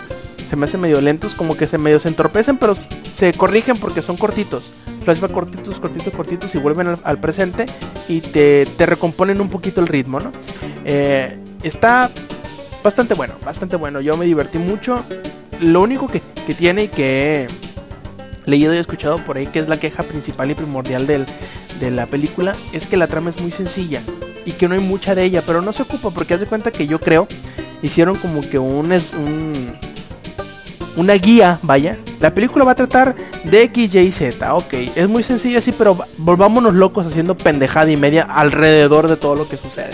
Speaker 1: Se me hacen medio lentos. Como que se medio se entorpecen. Pero se corrigen porque son cortitos. Flashback cortitos, cortitos, cortitos. Y vuelven al, al presente. Y te, te recomponen un poquito el ritmo, ¿no? Eh, está bastante bueno. Bastante bueno. Yo me divertí mucho. Lo único que, que tiene y que he leído y escuchado por ahí que es la queja principal y primordial de la película es que la trama es muy sencilla y que no hay mucha de ella, pero no se ocupa porque haz de cuenta que yo creo hicieron como que un es un una guía, vaya. La película va a tratar de X, Y, Z, ok. Es muy sencilla, sí, pero volvámonos locos haciendo pendejada y media alrededor de todo lo que sucede.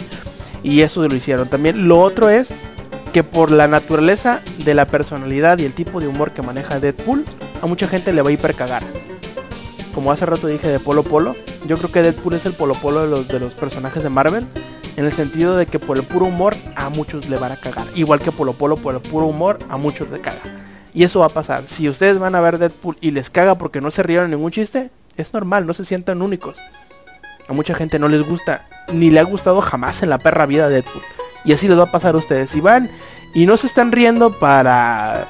Speaker 1: Y eso lo hicieron. También lo otro es que por la naturaleza de la personalidad y el tipo de humor que maneja Deadpool, a mucha gente le va a hipercagar. Como hace rato dije de Polo Polo, yo creo que Deadpool es el Polo Polo de los, de los personajes de Marvel, en el sentido de que por el puro humor a muchos le van a cagar. Igual que Polo Polo por el puro humor a muchos le caga. Y eso va a pasar. Si ustedes van a ver Deadpool y les caga porque no se rieron ningún chiste, es normal, no se sientan únicos. A mucha gente no les gusta, ni le ha gustado jamás en la perra vida Deadpool. Y así les va a pasar a ustedes. Si van y no se están riendo para...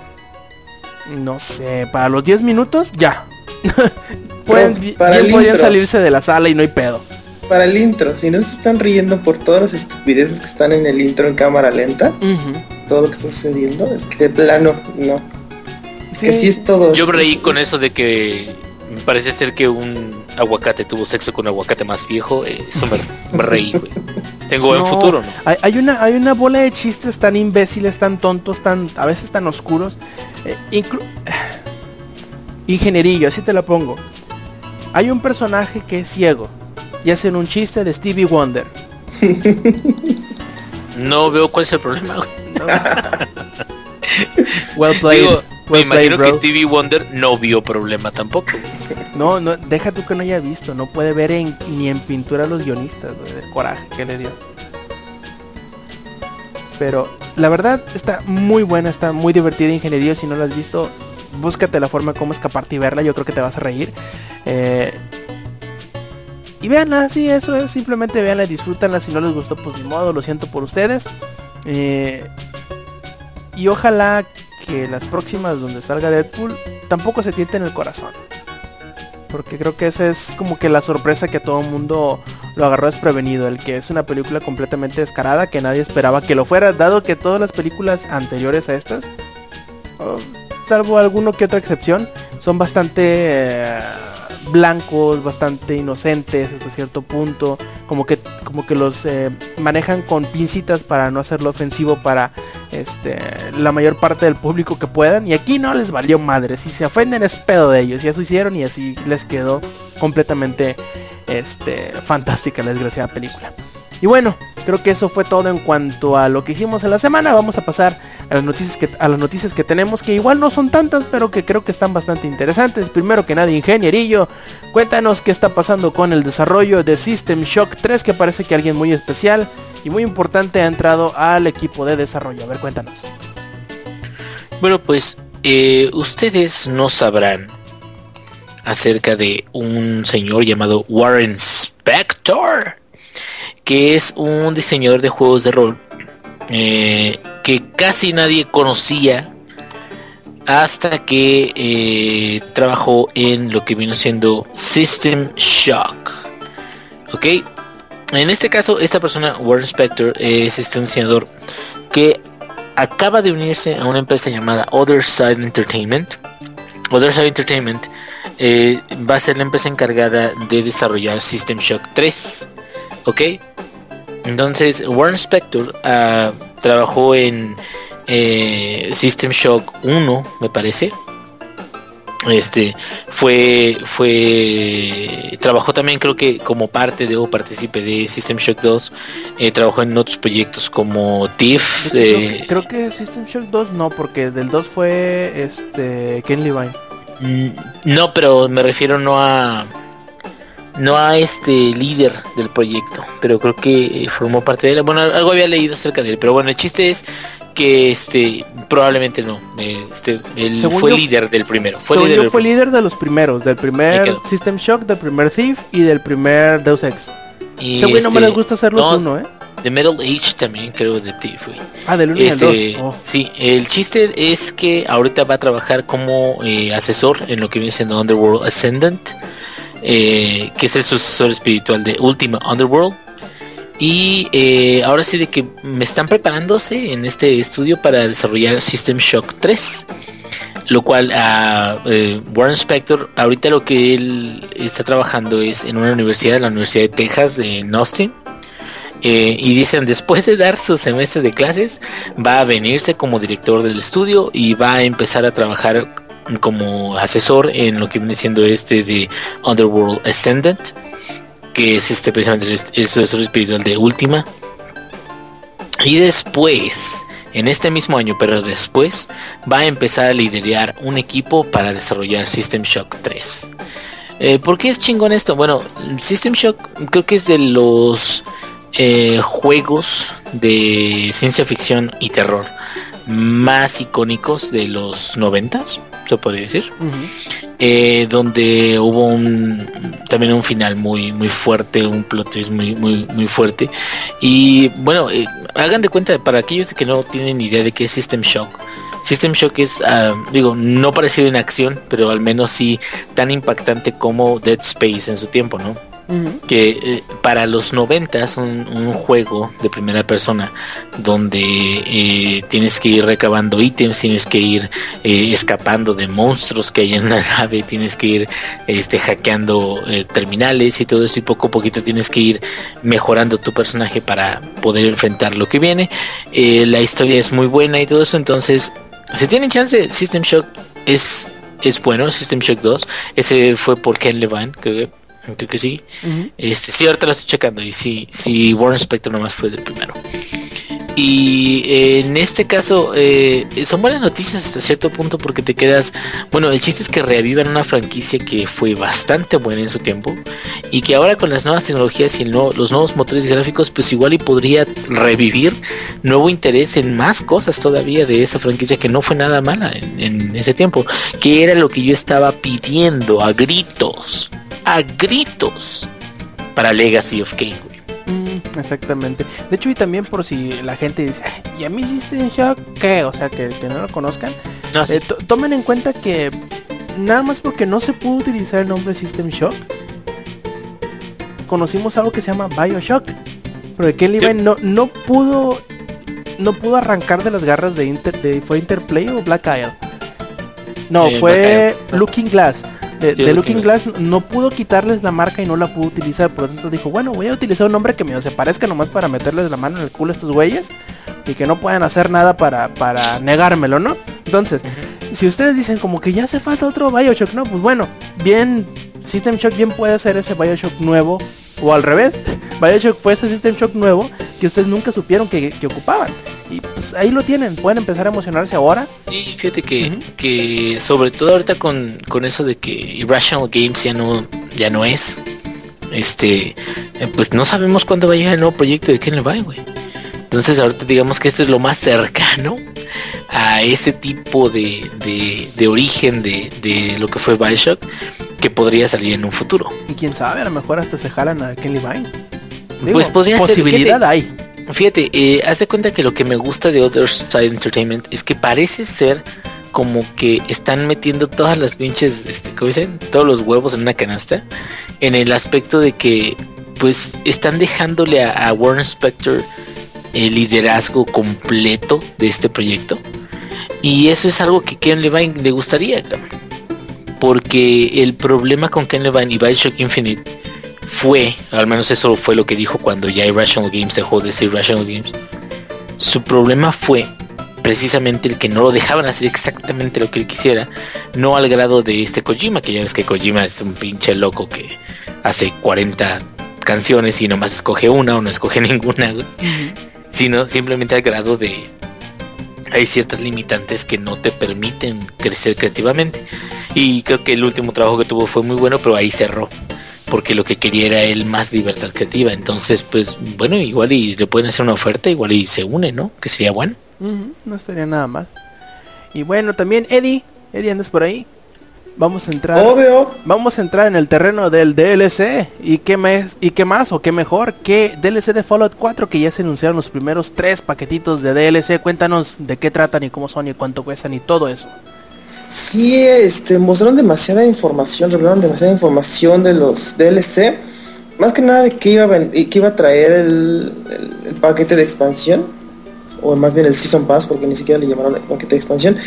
Speaker 1: No sé, para los 10 minutos, ya. Pueden,
Speaker 2: para
Speaker 1: bien
Speaker 2: el
Speaker 1: podrían
Speaker 2: intro.
Speaker 1: salirse de la sala y no hay pedo.
Speaker 2: Para el intro, si no se están riendo por todas las estupideces que están en el intro en cámara lenta, todo lo que está sucediendo, es que de plano, no.
Speaker 1: Sí,
Speaker 2: que sí es todo.
Speaker 3: Yo reí con eso de que parece ser que un aguacate tuvo sexo con un aguacate más viejo. eh, Eso me, me reí, güey. Tengo buen
Speaker 1: No,
Speaker 3: futuro, ¿no?
Speaker 1: Hay, hay una, hay una bola de chistes tan imbéciles, tan tontos, tan a veces tan oscuros. eh, inclu- Ingenierillo, así te la pongo. Hay un personaje que es ciego y hacen un chiste de Stevie Wonder.
Speaker 3: No veo cuál es el problema, güey.
Speaker 1: Well played.
Speaker 3: Digo, me
Speaker 1: well
Speaker 3: imagino que Stevie Wonder no vio problema tampoco.
Speaker 1: No, no, deja tú que no haya visto, no puede ver en- ni en pintura a los guionistas, del coraje que le dio. Pero la verdad está muy buena, está muy divertida ingeniería, si no la has visto, búscate la forma cómo escaparte y verla, yo creo que te vas a reír. Eh, y véanla, sí, eso es, simplemente véanla, disfrútanla, si no les gustó, pues ni modo, lo siento por ustedes. Eh, y ojalá que las próximas donde salga Deadpool tampoco se tienten el corazón. Porque creo que esa es como que la sorpresa que a todo el mundo lo agarró desprevenido. El que es una película completamente descarada que nadie esperaba que lo fuera. Dado que todas las películas anteriores a estas, oh, salvo alguno que otra excepción, son bastante eh, blancos, bastante inocentes hasta cierto punto. Como que, como que los eh, manejan con pincitas para no hacerlo ofensivo para este, la mayor parte del público que puedan. Y aquí no les valió madre. Si se ofenden es pedo de ellos. Y eso hicieron y así les quedó completamente este, fantástica la desgraciada película. Y bueno, creo que eso fue todo en cuanto a lo que hicimos en la semana. Vamos a pasar a las noticias que, a las noticias que tenemos, que igual no son tantas, pero que creo que están bastante interesantes. Primero que nada, ingenierillo, cuéntanos qué está pasando con el desarrollo de System Shock 3, que parece que alguien muy especial y muy importante ha entrado al equipo de desarrollo. A ver, cuéntanos.
Speaker 3: Bueno, pues eh, ustedes no sabrán acerca de un señor llamado Warren Spector, que es un diseñador de juegos de rol eh, que casi nadie conocía hasta que eh, trabajó en lo que vino siendo System Shock. Ok, en este caso, esta persona, Warren Spector, es este diseñador que acaba de unirse a una empresa llamada Other Side Entertainment. Other Side Entertainment eh, va a ser la empresa encargada de desarrollar System Shock 3. ¿Ok? Entonces, Warren Spector ah, trabajó en eh, System Shock 1, me parece. Este fue fue trabajó también creo que como parte de o partícipe de System Shock 2 eh, trabajó en otros proyectos como TIFF eh,
Speaker 1: creo, creo que System Shock 2 no, porque del 2 fue este Ken Levine.
Speaker 3: Mm, No, pero me refiero no a no a este líder del proyecto, pero creo que eh, formó parte de él. Bueno, algo había leído acerca de él, pero bueno, el chiste es que este probablemente no, eh, este él
Speaker 1: Según
Speaker 3: fue
Speaker 1: yo-
Speaker 3: líder del primero, fue
Speaker 1: Según
Speaker 3: líder
Speaker 1: yo fue líder de los primeros, del primer. System Shock, del primer Thief y del primer Deus Ex.
Speaker 3: y,
Speaker 1: güey no me les gusta hacer los
Speaker 3: no,
Speaker 1: uno, ¿eh?
Speaker 3: de Metal Age también creo de ti fue.
Speaker 1: Ah, del 1 y el 2.
Speaker 3: Este,
Speaker 1: Oh.
Speaker 3: Sí, el chiste es que ahorita va a trabajar como eh, asesor en lo que viene siendo Underworld Ascendant, eh, que es el sucesor espiritual de Ultima Underworld. Y eh, ahora sí de que me están preparándose en este estudio para desarrollar System Shock 3. Lo cual a Warren Spector, ahorita lo que él está trabajando es en una universidad, la Universidad de Texas, en Austin. Eh, y dicen, después de dar su semestre de clases, va a venirse como director del estudio y va a empezar a trabajar como asesor en lo que viene siendo este de Underworld Ascendant, que es este precisamente el, sucesor espiritual de Última. Y después, en este mismo año, pero después, va a empezar a liderar un equipo para desarrollar System Shock 3. Eh, ¿Por qué es chingón esto? Bueno, System Shock creo que es de los eh, juegos de ciencia ficción y terror más icónicos de los noventas, se podría decir. Eh, donde hubo un también un final muy muy fuerte, un plot twist muy muy muy fuerte. Y bueno, eh, hagan de cuenta para aquellos que no tienen idea de qué es System Shock. System Shock es, ah, digo, no parecido en acción, pero al menos sí tan impactante como Dead Space en su tiempo, ¿no? Que eh, para los noventas un, un juego de primera persona donde eh, tienes que ir recabando ítems, tienes que ir eh, escapando de monstruos que hay en la nave, tienes que ir este hackeando terminales y todo eso y poco a poquito tienes que ir mejorando tu personaje para poder enfrentar lo que viene. La historia es muy buena y todo eso, entonces si tienen chance, System Shock es es bueno, System Shock 2, ese fue por Ken creo que creo que sí.
Speaker 1: Ujú.
Speaker 3: Este, sí, ahorita lo estoy checando y sí, sí, Warren Spector nomás fue del primero. Y eh, en este caso eh, son buenas noticias hasta cierto punto porque te quedas, bueno, el chiste es que reavivan una franquicia que fue bastante buena en su tiempo y que ahora con las nuevas tecnologías y el nuevo- los nuevos motores gráficos pues igual y podría revivir nuevo interés en más cosas todavía de esa franquicia que no fue nada mala en, en ese tiempo, que era lo que yo estaba pidiendo a gritos, a gritos para Legacy of Kane. güey.
Speaker 1: Mm, exactamente. De hecho, y también por si la gente dice, "Ay, ¿y a mí System Shock qué? O sea, que, que no lo conozcan.
Speaker 3: No, sí.
Speaker 1: Eh, to- tomen en cuenta que nada más porque no se pudo utilizar el nombre System Shock, conocimos algo que se llama Bioshock. Porque Ken Levine no, no pudo no pudo arrancar de las garras de, Inter, de ¿fue Interplay o Black Isle? No,
Speaker 3: Eh,
Speaker 1: fue
Speaker 3: Black Isle.
Speaker 1: Looking Glass. De,
Speaker 3: Looking
Speaker 1: Looking Glass no pudo quitarles la marca y no la pudo utilizar. Por lo tanto dijo, bueno, voy a utilizar un nombre que me se parezca nomás para meterles la mano en el culo a estos güeyes. Y que no puedan hacer nada para, para negármelo, ¿no? Entonces, si ustedes dicen como que ya hace falta otro Bioshock, no, pues bueno, bien, System Shock bien puede ser ese Bioshock nuevo. O al revés, Bioshock fue ese System Shock nuevo que ustedes nunca supieron que, que ocupaban. Y pues ahí lo tienen, pueden empezar a emocionarse ahora.
Speaker 3: Y fíjate que, que sobre todo ahorita con, con eso de que Irrational Games ya no, ya no es, este, eh, pues no sabemos cuándo va a llegar el nuevo proyecto de Ken Levine, güey. Entonces ahorita digamos que esto es lo más cercano a ese tipo de, de, de origen de, de lo que fue Bioshock que podría salir en un futuro.
Speaker 1: Y quién sabe, a lo mejor hasta se jalan a Ken Levine. Digo,
Speaker 3: Pues podría ser,
Speaker 1: posibilidad
Speaker 3: fíjate.
Speaker 1: hay.
Speaker 3: Fíjate, eh, haz de cuenta que lo que me gusta de Other Side Entertainment es que parece ser como que están metiendo todas las pinches, este, ¿cómo dicen? Todos los huevos en una canasta. En el aspecto de que, pues, están dejándole a, a Warren Spector el liderazgo completo de este proyecto. Y eso es allo que Ken Levine le gustaría, cabrón. Porque el problema con Ken Levine y Bioshock Infinite fue, al menos eso fue lo que dijo cuando ya Irrational Games dejó de ser Irrational Games, su problema fue precisamente el que no lo dejaban hacer exactamente lo que él quisiera, no al grado de este Kojima, que ya ves que Kojima es un pinche loco que hace 40 canciones y nomás escoge una o no escoge ninguna, sino simplemente al grado de hay ciertas limitantes que no te permiten crecer creativamente. Y creo que el último trabajo que tuvo fue muy bueno, pero ahí cerró. Porque lo que quería era él más libertad creativa. Entonces, pues, bueno, igual y le pueden hacer una oferta, igual y se une, ¿no? Que sería bueno.
Speaker 1: No estaría nada mal. Y bueno, también Eddie, Eddie andas por ahí. Vamos a entrar.
Speaker 2: Obvio.
Speaker 1: Vamos a entrar en el terreno del DLC. ¿Y qué, más, ¿Y qué más o qué mejor que DLC de Fallout 4 que ya se anunciaron los primeros tres paquetitos de DLC? Cuéntanos de qué tratan y cómo son y cuánto cuestan y todo eso.
Speaker 2: Sí, este, mostraron demasiada información, revelaron demasiada información de los DLC. Más que nada de que iba a, que iba a traer el, el- el paquete de expansión. O más bien el Season Pass, porque ni siquiera le llamaron el paquete de expansión.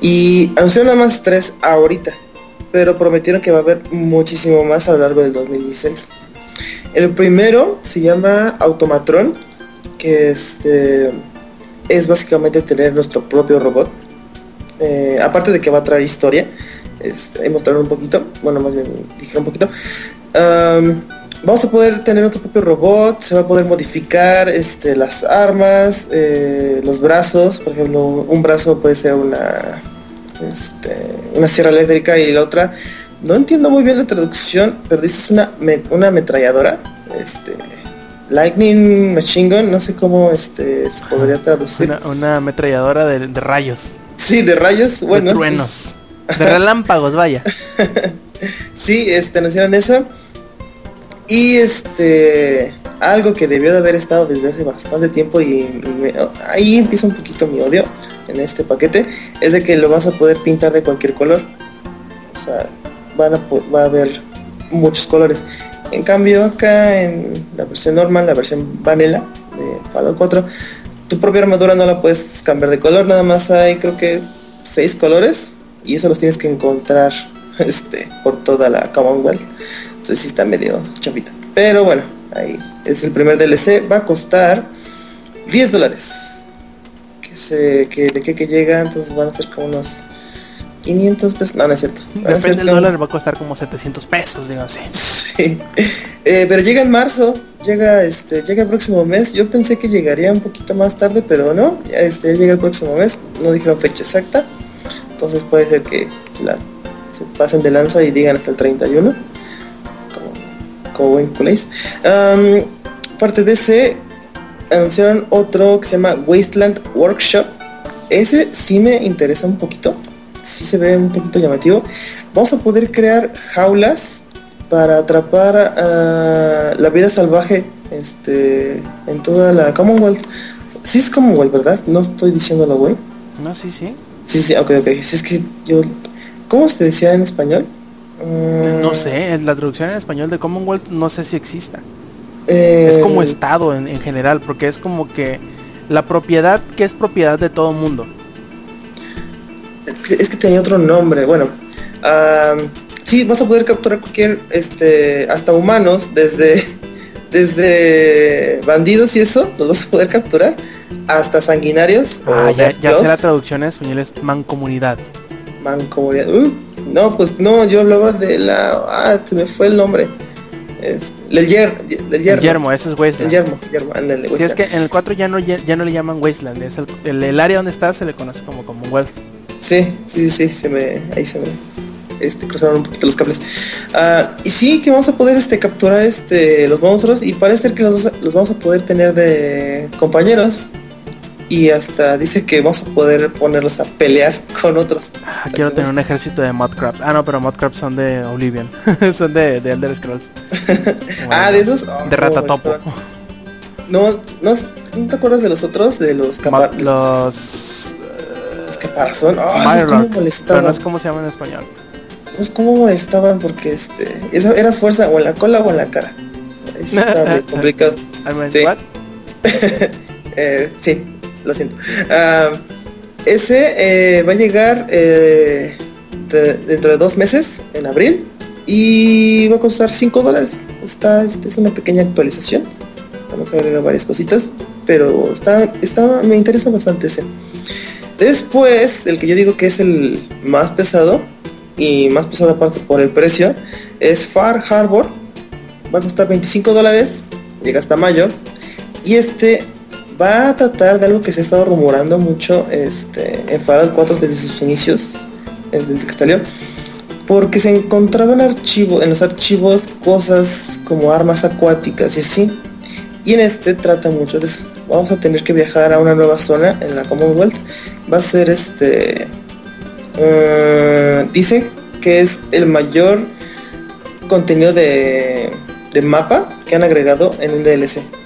Speaker 2: Y anunciaron nada más tres ahorita. Pero prometieron que va a haber muchísimo más a lo largo del 2016. El primero se llama Automatron. Que este, es básicamente tener nuestro propio robot. Eh, aparte de que va a traer historia, este, mostraron un poquito, bueno, más bien dijeron un poquito. Am, vamos a poder tener nuestro propio robot, se va a poder modificar este, las armas, eh, los brazos, por ejemplo, un brazo puede ser una, este, una sierra eléctrica y la otra, no entiendo muy bien la traducción, pero dice es una, una ametralladora, este, Lightning Machine Gun, no sé cómo este, se podría traducir.
Speaker 1: Una, una ametralladora de, de rayos,
Speaker 2: Sí, de rayos, bueno.
Speaker 1: de truenos, de relámpagos, vaya.
Speaker 2: Sí, este, anunciaron eso. Y este, algo que debió de haber estado desde hace bastante tiempo y me- ahí empieza un poquito mi odio en este paquete, es de que lo vas a poder pintar de cualquier color. O sea, van a, va a haber muchos colores. En cambio acá en la versión normal, la versión vanilla de Fallout 4, tu propia armadura no la puedes cambiar de color, nada más hay creo que seis colores y eso los tienes que encontrar este por toda la Commonwealth. Entonces sí está medio chapita. Pero bueno, ahí es el primer DLC. Va a costar 10 dólares. Que que, de qué que llega, entonces van a ser como unos 500 pesos. No, no es cierto. Van
Speaker 1: Depende del
Speaker 2: como-
Speaker 1: dólar, va a costar como 700 pesos, así.
Speaker 2: Sí. Eh, pero llega en marzo, llega este, llega el próximo mes. Yo pensé que llegaría un poquito más tarde, pero no, ya, este, ya llega el próximo mes. No dijeron fecha exacta. Entonces puede ser que la- se pasen de lanza y digan hasta el 31. Como, como buen culés. Aparte de ese, anunciaron otro que se llama Wasteland Workshop. Ese sí me interesa un poquito. Sí se ve un poquito llamativo. Vamos a poder crear jaulas para atrapar a la vida salvaje este, en toda la Commonwealth. Sí es Commonwealth, ¿verdad? No estoy diciéndolo, güey.
Speaker 1: No, sí, sí.
Speaker 2: Sí, sí, ok, ok. Si es que yo... ¿Cómo se decía en español? Mm,
Speaker 1: No sé, es la traducción en español de Commonwealth no sé si exista.
Speaker 2: Eh,
Speaker 1: Es como estado en, en general, porque es como que la propiedad que es propiedad de todo mundo.
Speaker 2: Es que, tenía otro nombre. Bueno, am, sí, vas a poder capturar cualquier, este, hasta humanos, desde, desde bandidos y eso, los vas a poder capturar, hasta sanguinarios. o
Speaker 1: Ah, ya, ya sé la traducción en español es mancomunidad.
Speaker 2: mancomunidad. Uh, no, pues no, yo hablaba de la... Ah, se me fue el nombre. Es, el, yer, el
Speaker 1: El
Speaker 2: yermo.
Speaker 1: ese es
Speaker 2: El
Speaker 1: Wasteland.
Speaker 2: yermo,
Speaker 1: Si es que en el 4 ya no, ya, ya no le llaman Wasteland, es el, el, el área donde está se le conoce como Commonwealth.
Speaker 2: Sí, sí, sí, se me, ahí se me este, cruzaron un poquito los cables. Ah, y sí, que vamos a poder este, capturar este, los monstruos y parece ser que los, los vamos a poder tener de compañeros. Y hasta dice que vamos a poder ponerlos a pelear con otros.
Speaker 1: Ah, quiero tener un ejército de Mudcrabs. Ah, no, pero Mudcrabs son de Oblivion. son de, de Elder Scrolls.
Speaker 2: ah, de esos. Oh,
Speaker 1: De Ratatopo.
Speaker 2: estaban- No, no, ¿no te acuerdas de los otros? De los, capa-
Speaker 1: Ma- los...
Speaker 2: los caparazón. Oh, esos cómo
Speaker 1: Mirlock, pero
Speaker 2: molestaban.
Speaker 1: no es como se llama en español.
Speaker 2: Pues cómo molestaban porque este. Esa era fuerza o en la cola o en la cara. Está muy complicado.
Speaker 1: I mean,
Speaker 2: Sí. Eh, sí, lo siento. Ah, ese eh, va a llegar eh, dentro de dos meses, en abril, y va a costar 5 dólares. Está, este, es una pequeña actualización. Vamos a agregar varias cositas, pero está, está, me interesa bastante ese. Después, el que yo digo que es el más pesado, y más pesado aparte por el precio, es Far Harbor. Va a costar 25 dólares, llega hasta mayo. Y este va a tratar de algo que se ha estado rumorando mucho este, en Fallout 4 desde sus inicios, eh, desde que salió. Porque se encontraban archivo, en los archivos cosas como armas acuáticas y así. Y en este trata mucho de eso. Vamos a tener que viajar a una nueva zona en la Commonwealth. Va a ser este... eh, dice que es el mayor contenido de mapa que han agregado en un DLC.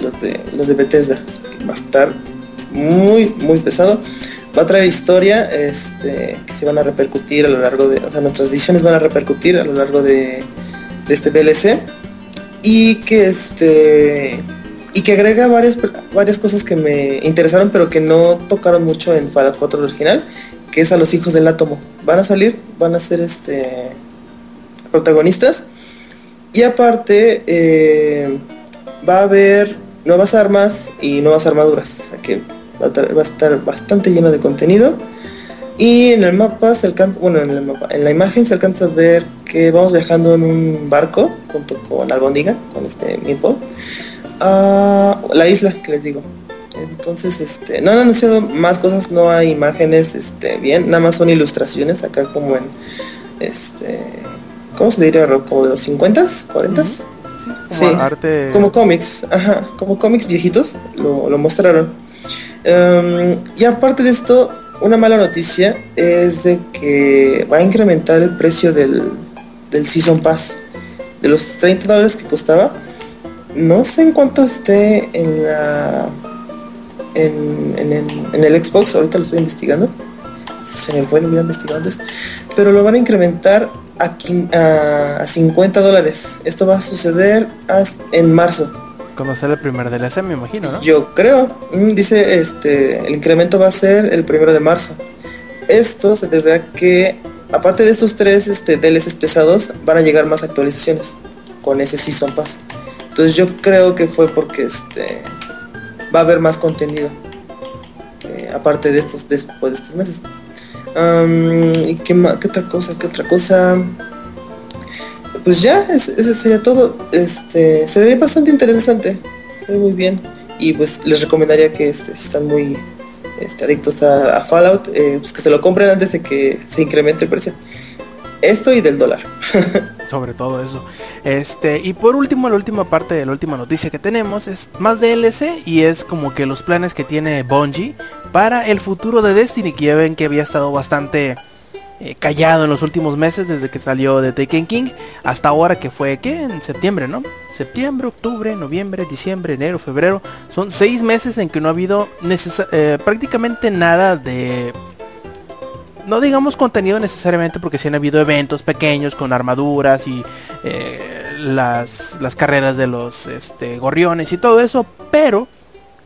Speaker 2: Los de, los de Bethesda. Va a estar muy, muy pesado. Va a traer historia este, que se van a repercutir a lo largo de... O sea, nuestras visiones van a repercutir a lo largo de, de este DLC. Y que este... Y que agrega varias, varias cosas que me interesaron, pero que no tocaron mucho en Fallout 4 original, que es a los hijos del átomo. Van a salir, van a ser este protagonistas. Y aparte, eh, va a haber nuevas armas y nuevas armaduras. O sea que va a, estar bastante lleno de contenido. Y en el mapa se alcanza, bueno, en el mapa, en la imagen se alcanza a ver que vamos viajando en un barco junto con Albondiga, con este Meatball, a la isla que les digo. Entonces, este, no han anunciado más cosas, no hay imágenes, este, bien, nada más son ilustraciones acá como en, este, ¿cómo se diría? Como de los 50s, 40s.
Speaker 1: Sí, es como
Speaker 2: Sí,
Speaker 1: arte.
Speaker 2: Como cómics, ajá, como cómics viejitos, lo, lo mostraron. Em, y aparte de esto, una mala noticia es de que va a incrementar el precio del, del Season Pass. De los 30 dólares que costaba, no sé en cuánto esté en la en, en el Xbox, ahorita lo estoy investigando. Se me fue, lo hubiera investigado antes. Pero lo van a incrementar a, a, a 50 dólares. Esto va a suceder en marzo.
Speaker 1: Cuando sale el primer DLC, me imagino, ¿no?
Speaker 2: Yo creo. Mm, Dice, este, el incremento va a ser el primero de marzo. Esto se debe a que, aparte de estos tres este, DLCs pesados, van a llegar más actualizaciones con ese Season Pass. Entonces yo creo que fue porque este va a haber más contenido. eh, aparte de estos, después de estos meses. ¿Y qué, qué otra cosa? ¿Qué otra cosa? Pues ya, es- eso sería todo. Este, se ve bastante interesante. Se ve muy bien. Y pues les recomendaría que este, si están muy este, adictos a, a Fallout, eh, pues que se lo compren antes de que se incremente el precio. Esto y del dólar.
Speaker 1: Sobre todo eso. Este, y por último, la última parte de la última noticia que tenemos es más DLC y es como que los planes que tiene Bungie para el futuro de Destiny, que ya ven que había estado bastante eh, callado en los últimos meses desde que salió de Taken King hasta ahora que fue que en septiembre, ¿no? Septiembre, octubre, noviembre, diciembre, enero, febrero. Son seis meses en que no ha habido eh, prácticamente nada de no digamos contenido necesariamente porque sí han habido eventos pequeños con armaduras y eh, las, las carreras de los este, gorriones y todo eso, pero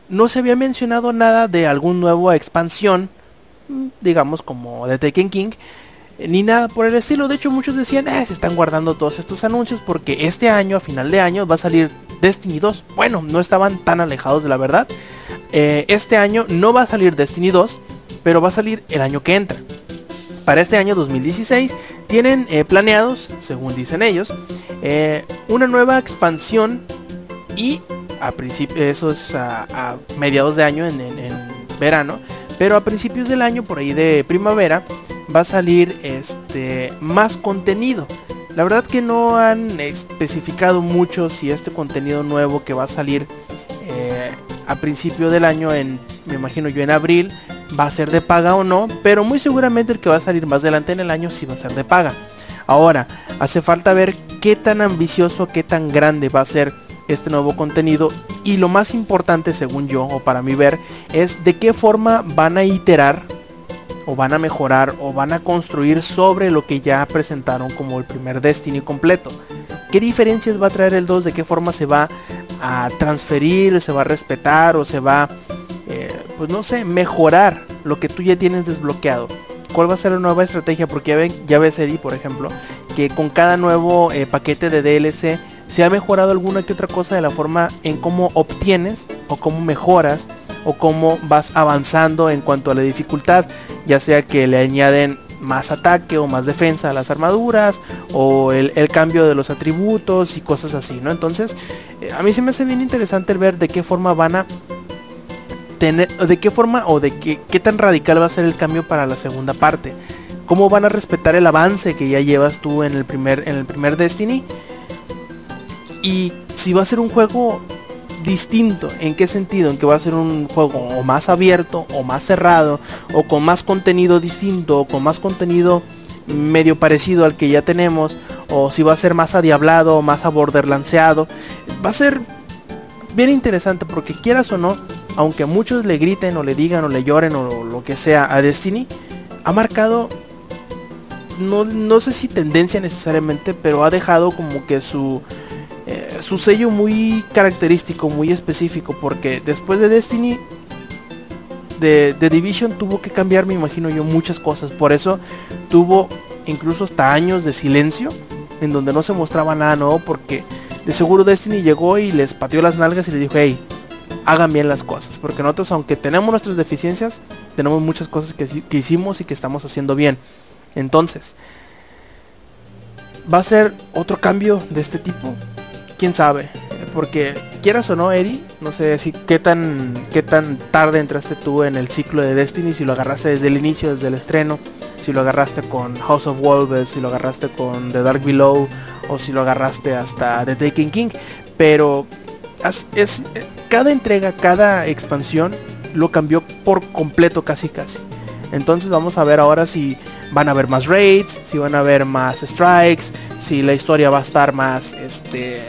Speaker 1: no se había mencionado nada de algún nuevo expansión, digamos como de Taken King, eh, ni nada por el estilo. De hecho, muchos decían, "Ah, se están guardando todos estos anuncios porque este año, a final de año, va a salir Destiny 2. Bueno, no estaban tan alejados de la verdad. Eh, este año no va a salir Destiny 2, pero va a salir el año que entra. Para este año 2016 tienen eh, planeados, según dicen ellos, eh, una nueva expansión y a principio eso es a, mediados de año en verano, pero a principios del año por ahí de primavera va a salir este más contenido. La verdad que no han especificado mucho si este contenido nuevo que va a salir eh, a principio del año en me imagino yo en abril va a ser de paga o no, pero muy seguramente el que va a salir más adelante en el año sí va a ser de paga. Ahora, hace falta ver qué tan ambicioso, qué tan grande va a ser este nuevo contenido y lo más importante según yo o para mí ver es de qué forma van a iterar o van a mejorar o van a construir sobre lo que ya presentaron como el primer Destiny completo. ¿Qué diferencias va a traer el 2? ¿De qué forma se va a transferir, se va a respetar o se va, eh, pues no sé, mejorar lo que tú ya tienes desbloqueado? cuál va a ser la nueva estrategia, porque ya, ven, ya ves Eddie, por ejemplo, que con cada nuevo eh, paquete de DLC se ha mejorado alguna que otra cosa de la forma en cómo obtienes o cómo mejoras o cómo vas avanzando en cuanto a la dificultad, ya sea que le añaden más ataque o más defensa a las armaduras o el, cambio de los atributos y cosas así, ¿no? Entonces, eh, a mí se me hace bien interesante el ver de qué forma van a de qué forma o de qué, qué tan radical va a ser el cambio para la segunda parte. Cómo van a respetar el avance que ya llevas tú en el primer, en el primer Destiny. Y si va a ser un juego distinto. ¿En qué sentido? En que va a ser un juego o más abierto o más cerrado o con más contenido distinto o con más contenido medio parecido al que ya tenemos o si va a ser más adiablado o más a borderlanceado. Va a ser bien interesante porque quieras o no, aunque muchos le griten o le digan o le lloren o lo que sea a Destiny, ha marcado no, no sé si tendencia necesariamente, pero ha dejado como que su eh, su sello muy característico, muy específico, porque después de Destiny, de, de, Division tuvo que cambiar, me imagino yo, muchas cosas. Por eso tuvo incluso hasta años de silencio, en donde no se mostraba nada nuevo, porque de seguro Destiny llegó y les pateó las nalgas y les dijo, hey, hagan bien las cosas, porque nosotros, aunque tenemos nuestras deficiencias, tenemos muchas cosas que, que hicimos y que estamos haciendo bien. Entonces, ¿va a ser otro cambio de este tipo? quién sabe. Porque quieras o no, Eddie, no sé si qué tan qué tan tarde entraste tú en el ciclo de Destiny, si lo agarraste desde el inicio, desde el estreno, si lo agarraste con House of Wolves, si lo agarraste con The Dark Below o si lo agarraste hasta The Taken King, pero es cada entrega, cada expansión lo cambió por completo casi casi. Entonces vamos a ver ahora si van a haber más raids, si van a haber más strikes, si la historia va a estar más este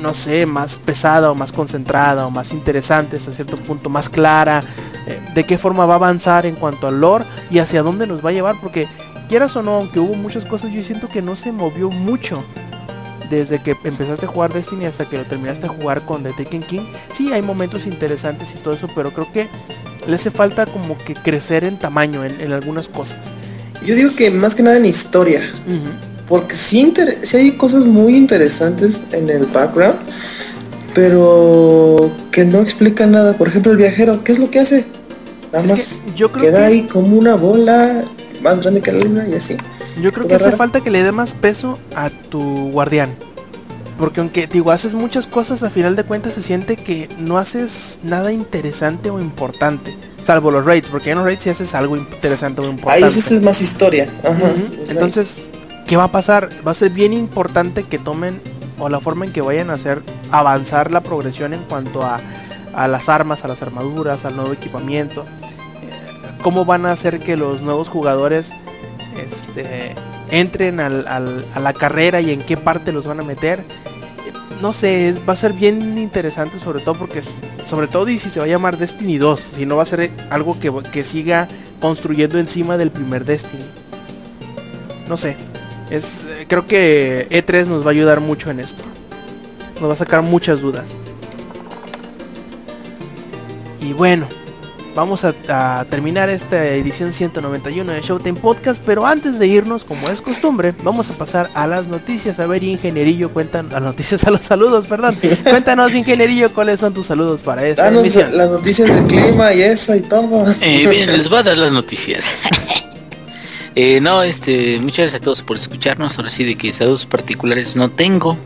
Speaker 1: no sé, más pesada o más concentrada o más interesante hasta cierto punto, más clara, eh, de qué forma va a avanzar en cuanto al lore y hacia dónde nos va a llevar, porque quieras o no, aunque hubo muchas cosas, yo siento que no se movió mucho desde que empezaste a jugar Destiny hasta que lo terminaste a jugar con The Taken King. Sí, hay momentos interesantes y todo eso, pero creo que le hace falta como que crecer en tamaño en, en algunas cosas.
Speaker 2: Yo digo que más que nada en historia. Uh -huh. Porque sí, sí, hay cosas muy interesantes en el background, pero que no explican nada. Por ejemplo, el viajero, ¿qué es lo que hace? Nada
Speaker 1: Es
Speaker 2: más
Speaker 1: que yo creo
Speaker 2: queda
Speaker 1: que-
Speaker 2: ahí como una bola más grande que la luna y así.
Speaker 1: Yo creo que hace falta que le dé más peso a tu guardián. Porque aunque digo, haces muchas cosas, a final de cuentas se siente que no haces nada interesante o importante. Salvo los raids, porque en los raids sí haces algo interesante o
Speaker 2: Ahí
Speaker 1: importante.
Speaker 2: eso es más historia. Ajá.
Speaker 1: Entonces, ¿qué va a pasar? Va a ser bien importante que tomen o la forma en que vayan a hacer avanzar la progresión en cuanto a, a las armas, a las armaduras, al nuevo equipamiento. Eh, ¿Cómo van a hacer que los nuevos jugadores este, entren a la carrera y en qué parte los van a meter? No sé, es- va a ser bien interesante sobre todo porque sobre todo y si se va a llamar Destiny 2, si no va a ser algo que, que siga construyendo encima del primer Destiny no sé. Es, creo que E3 nos va a ayudar mucho en esto. Nos va a sacar muchas dudas. Y bueno, vamos a, a terminar esta edición 191 de Showtime Podcast. Pero antes de irnos, como es costumbre, vamos a pasar a las noticias. A ver, Ingenierillo, cuentan a las noticias, a los saludos, perdón. Cuéntanos, Ingenierillo, cuáles son tus saludos para esta
Speaker 2: Danos
Speaker 1: emisión.
Speaker 2: las noticias del clima y eso y todo.
Speaker 3: Eh, bien, les voy a dar las noticias. Eh, no, este, muchas gracias a todos por escucharnos. Ahora sí de que saludos particulares no tengo.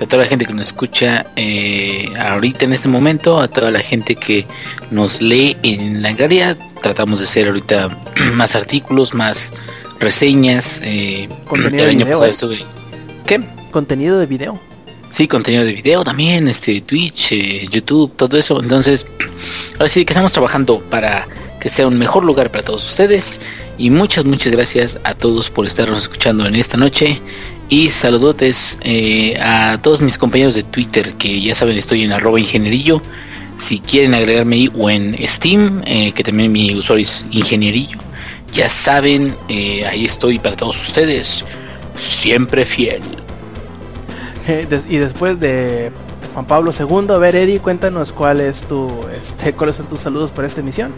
Speaker 3: A toda la gente que nos escucha eh, ahorita en este momento, a toda la gente que nos lee en la galería, tratamos de hacer ahorita más artículos, más reseñas. Eh,
Speaker 1: Contenido
Speaker 3: el
Speaker 1: de
Speaker 3: año
Speaker 1: video,
Speaker 3: pasado
Speaker 1: ¿eh?
Speaker 3: estuve- ¿Qué?
Speaker 1: Contenido de video.
Speaker 3: Sí, contenido de video también, este Twitch, eh, YouTube, todo eso. Entonces, ahora sí que estamos trabajando para que sea un mejor lugar para todos ustedes. Y muchas, muchas gracias a todos por estarnos escuchando en esta noche. Y saludotes eh, a todos mis compañeros de Twitter, que ya saben, estoy en arroba ingenierillo. Si quieren agregarme ahí o en Steam, eh, que también mi usuario es ingenierillo. Ya saben, eh, ahí estoy para todos ustedes. Siempre fiel.
Speaker 1: Eh, y después de Juan Pablo II. A ver, Eddie, cuéntanos cuál es tu, este, cuáles son tus saludos para esta emisión.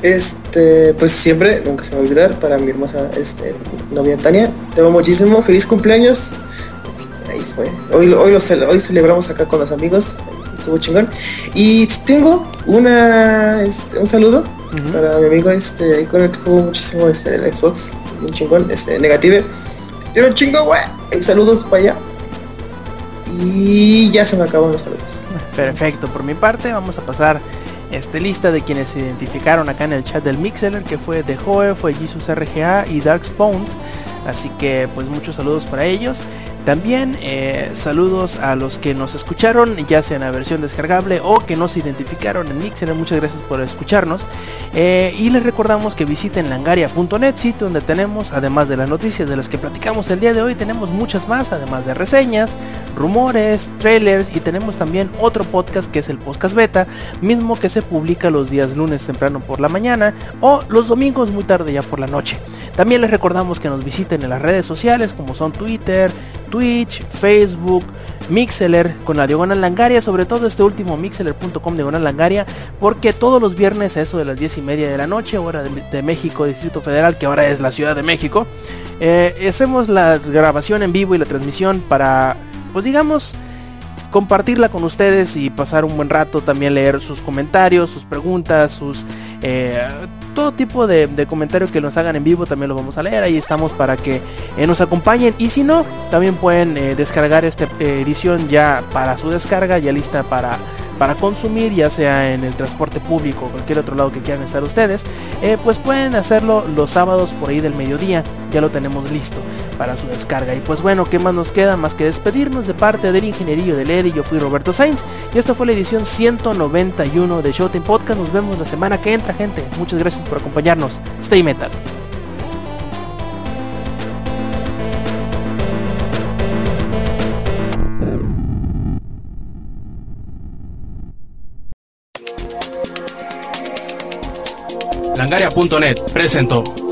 Speaker 2: Este, pues siempre, nunca se me va a olvidar, para mi hermosa este, novia Tania, te amo muchísimo, feliz cumpleaños. Ahí fue. Hoy, hoy, lo, hoy celebramos acá con los amigos, estuvo chingón. Y tengo una, este, un saludo para mi amigo este, con el que juego muchísimo este, el Xbox, un chingón, este, negative. Tiene un chingo, güey. Saludos para allá. Y ya se me acaban los saludos.
Speaker 1: Perfecto, por mi parte vamos a pasar este lista de quienes se identificaron acá en el chat del Mixeler, que fue de Joe, fue Jesus RGA y Darkspawn. Así que pues muchos saludos para ellos. También eh, saludos a los que nos escucharon, ya sea en la versión descargable o que no se identificaron en Mixer. Muchas gracias por escucharnos. Eh, y les recordamos que visiten langaria.net, sitio donde tenemos, además de las noticias de las que platicamos el día de hoy, tenemos muchas más, además de reseñas, rumores, trailers y tenemos también otro podcast que es el podcast beta, mismo que se publica los días lunes temprano por la mañana o los domingos muy tarde ya por la noche. También les recordamos que nos visiten en las redes sociales como son Twitter, Twitch, Facebook, Mixeler con la diagonal langaria, sobre todo este último mixeler.com diagonal langaria, porque todos los viernes a eso de las 10 y media de la noche, hora de, México, Distrito Federal, que ahora es la Ciudad de México, eh, hacemos la grabación en vivo y la transmisión para, pues digamos, compartirla con ustedes y pasar un buen rato, también leer sus comentarios, sus preguntas, sus... Eh, todo tipo de, comentarios que nos hagan en vivo también lo vamos a leer. Ahí estamos para que eh, nos acompañen. Y si no, también pueden eh, descargar esta edición ya para su descarga, ya lista para para consumir, ya sea en el transporte público o cualquier otro lado que quieran estar ustedes, eh, pues pueden hacerlo los sábados por ahí del mediodía. Ya lo tenemos listo para su descarga. Y pues bueno, ¿qué más nos queda? Más que despedirnos de parte del ingenierillo de LED. Yo fui Roberto Sainz y esta fue la edición 191 de Showtime Podcast. Nos vemos la semana que entra, gente. Muchas gracias por acompañarnos. Stay metal.
Speaker 4: Langaria.net presentó.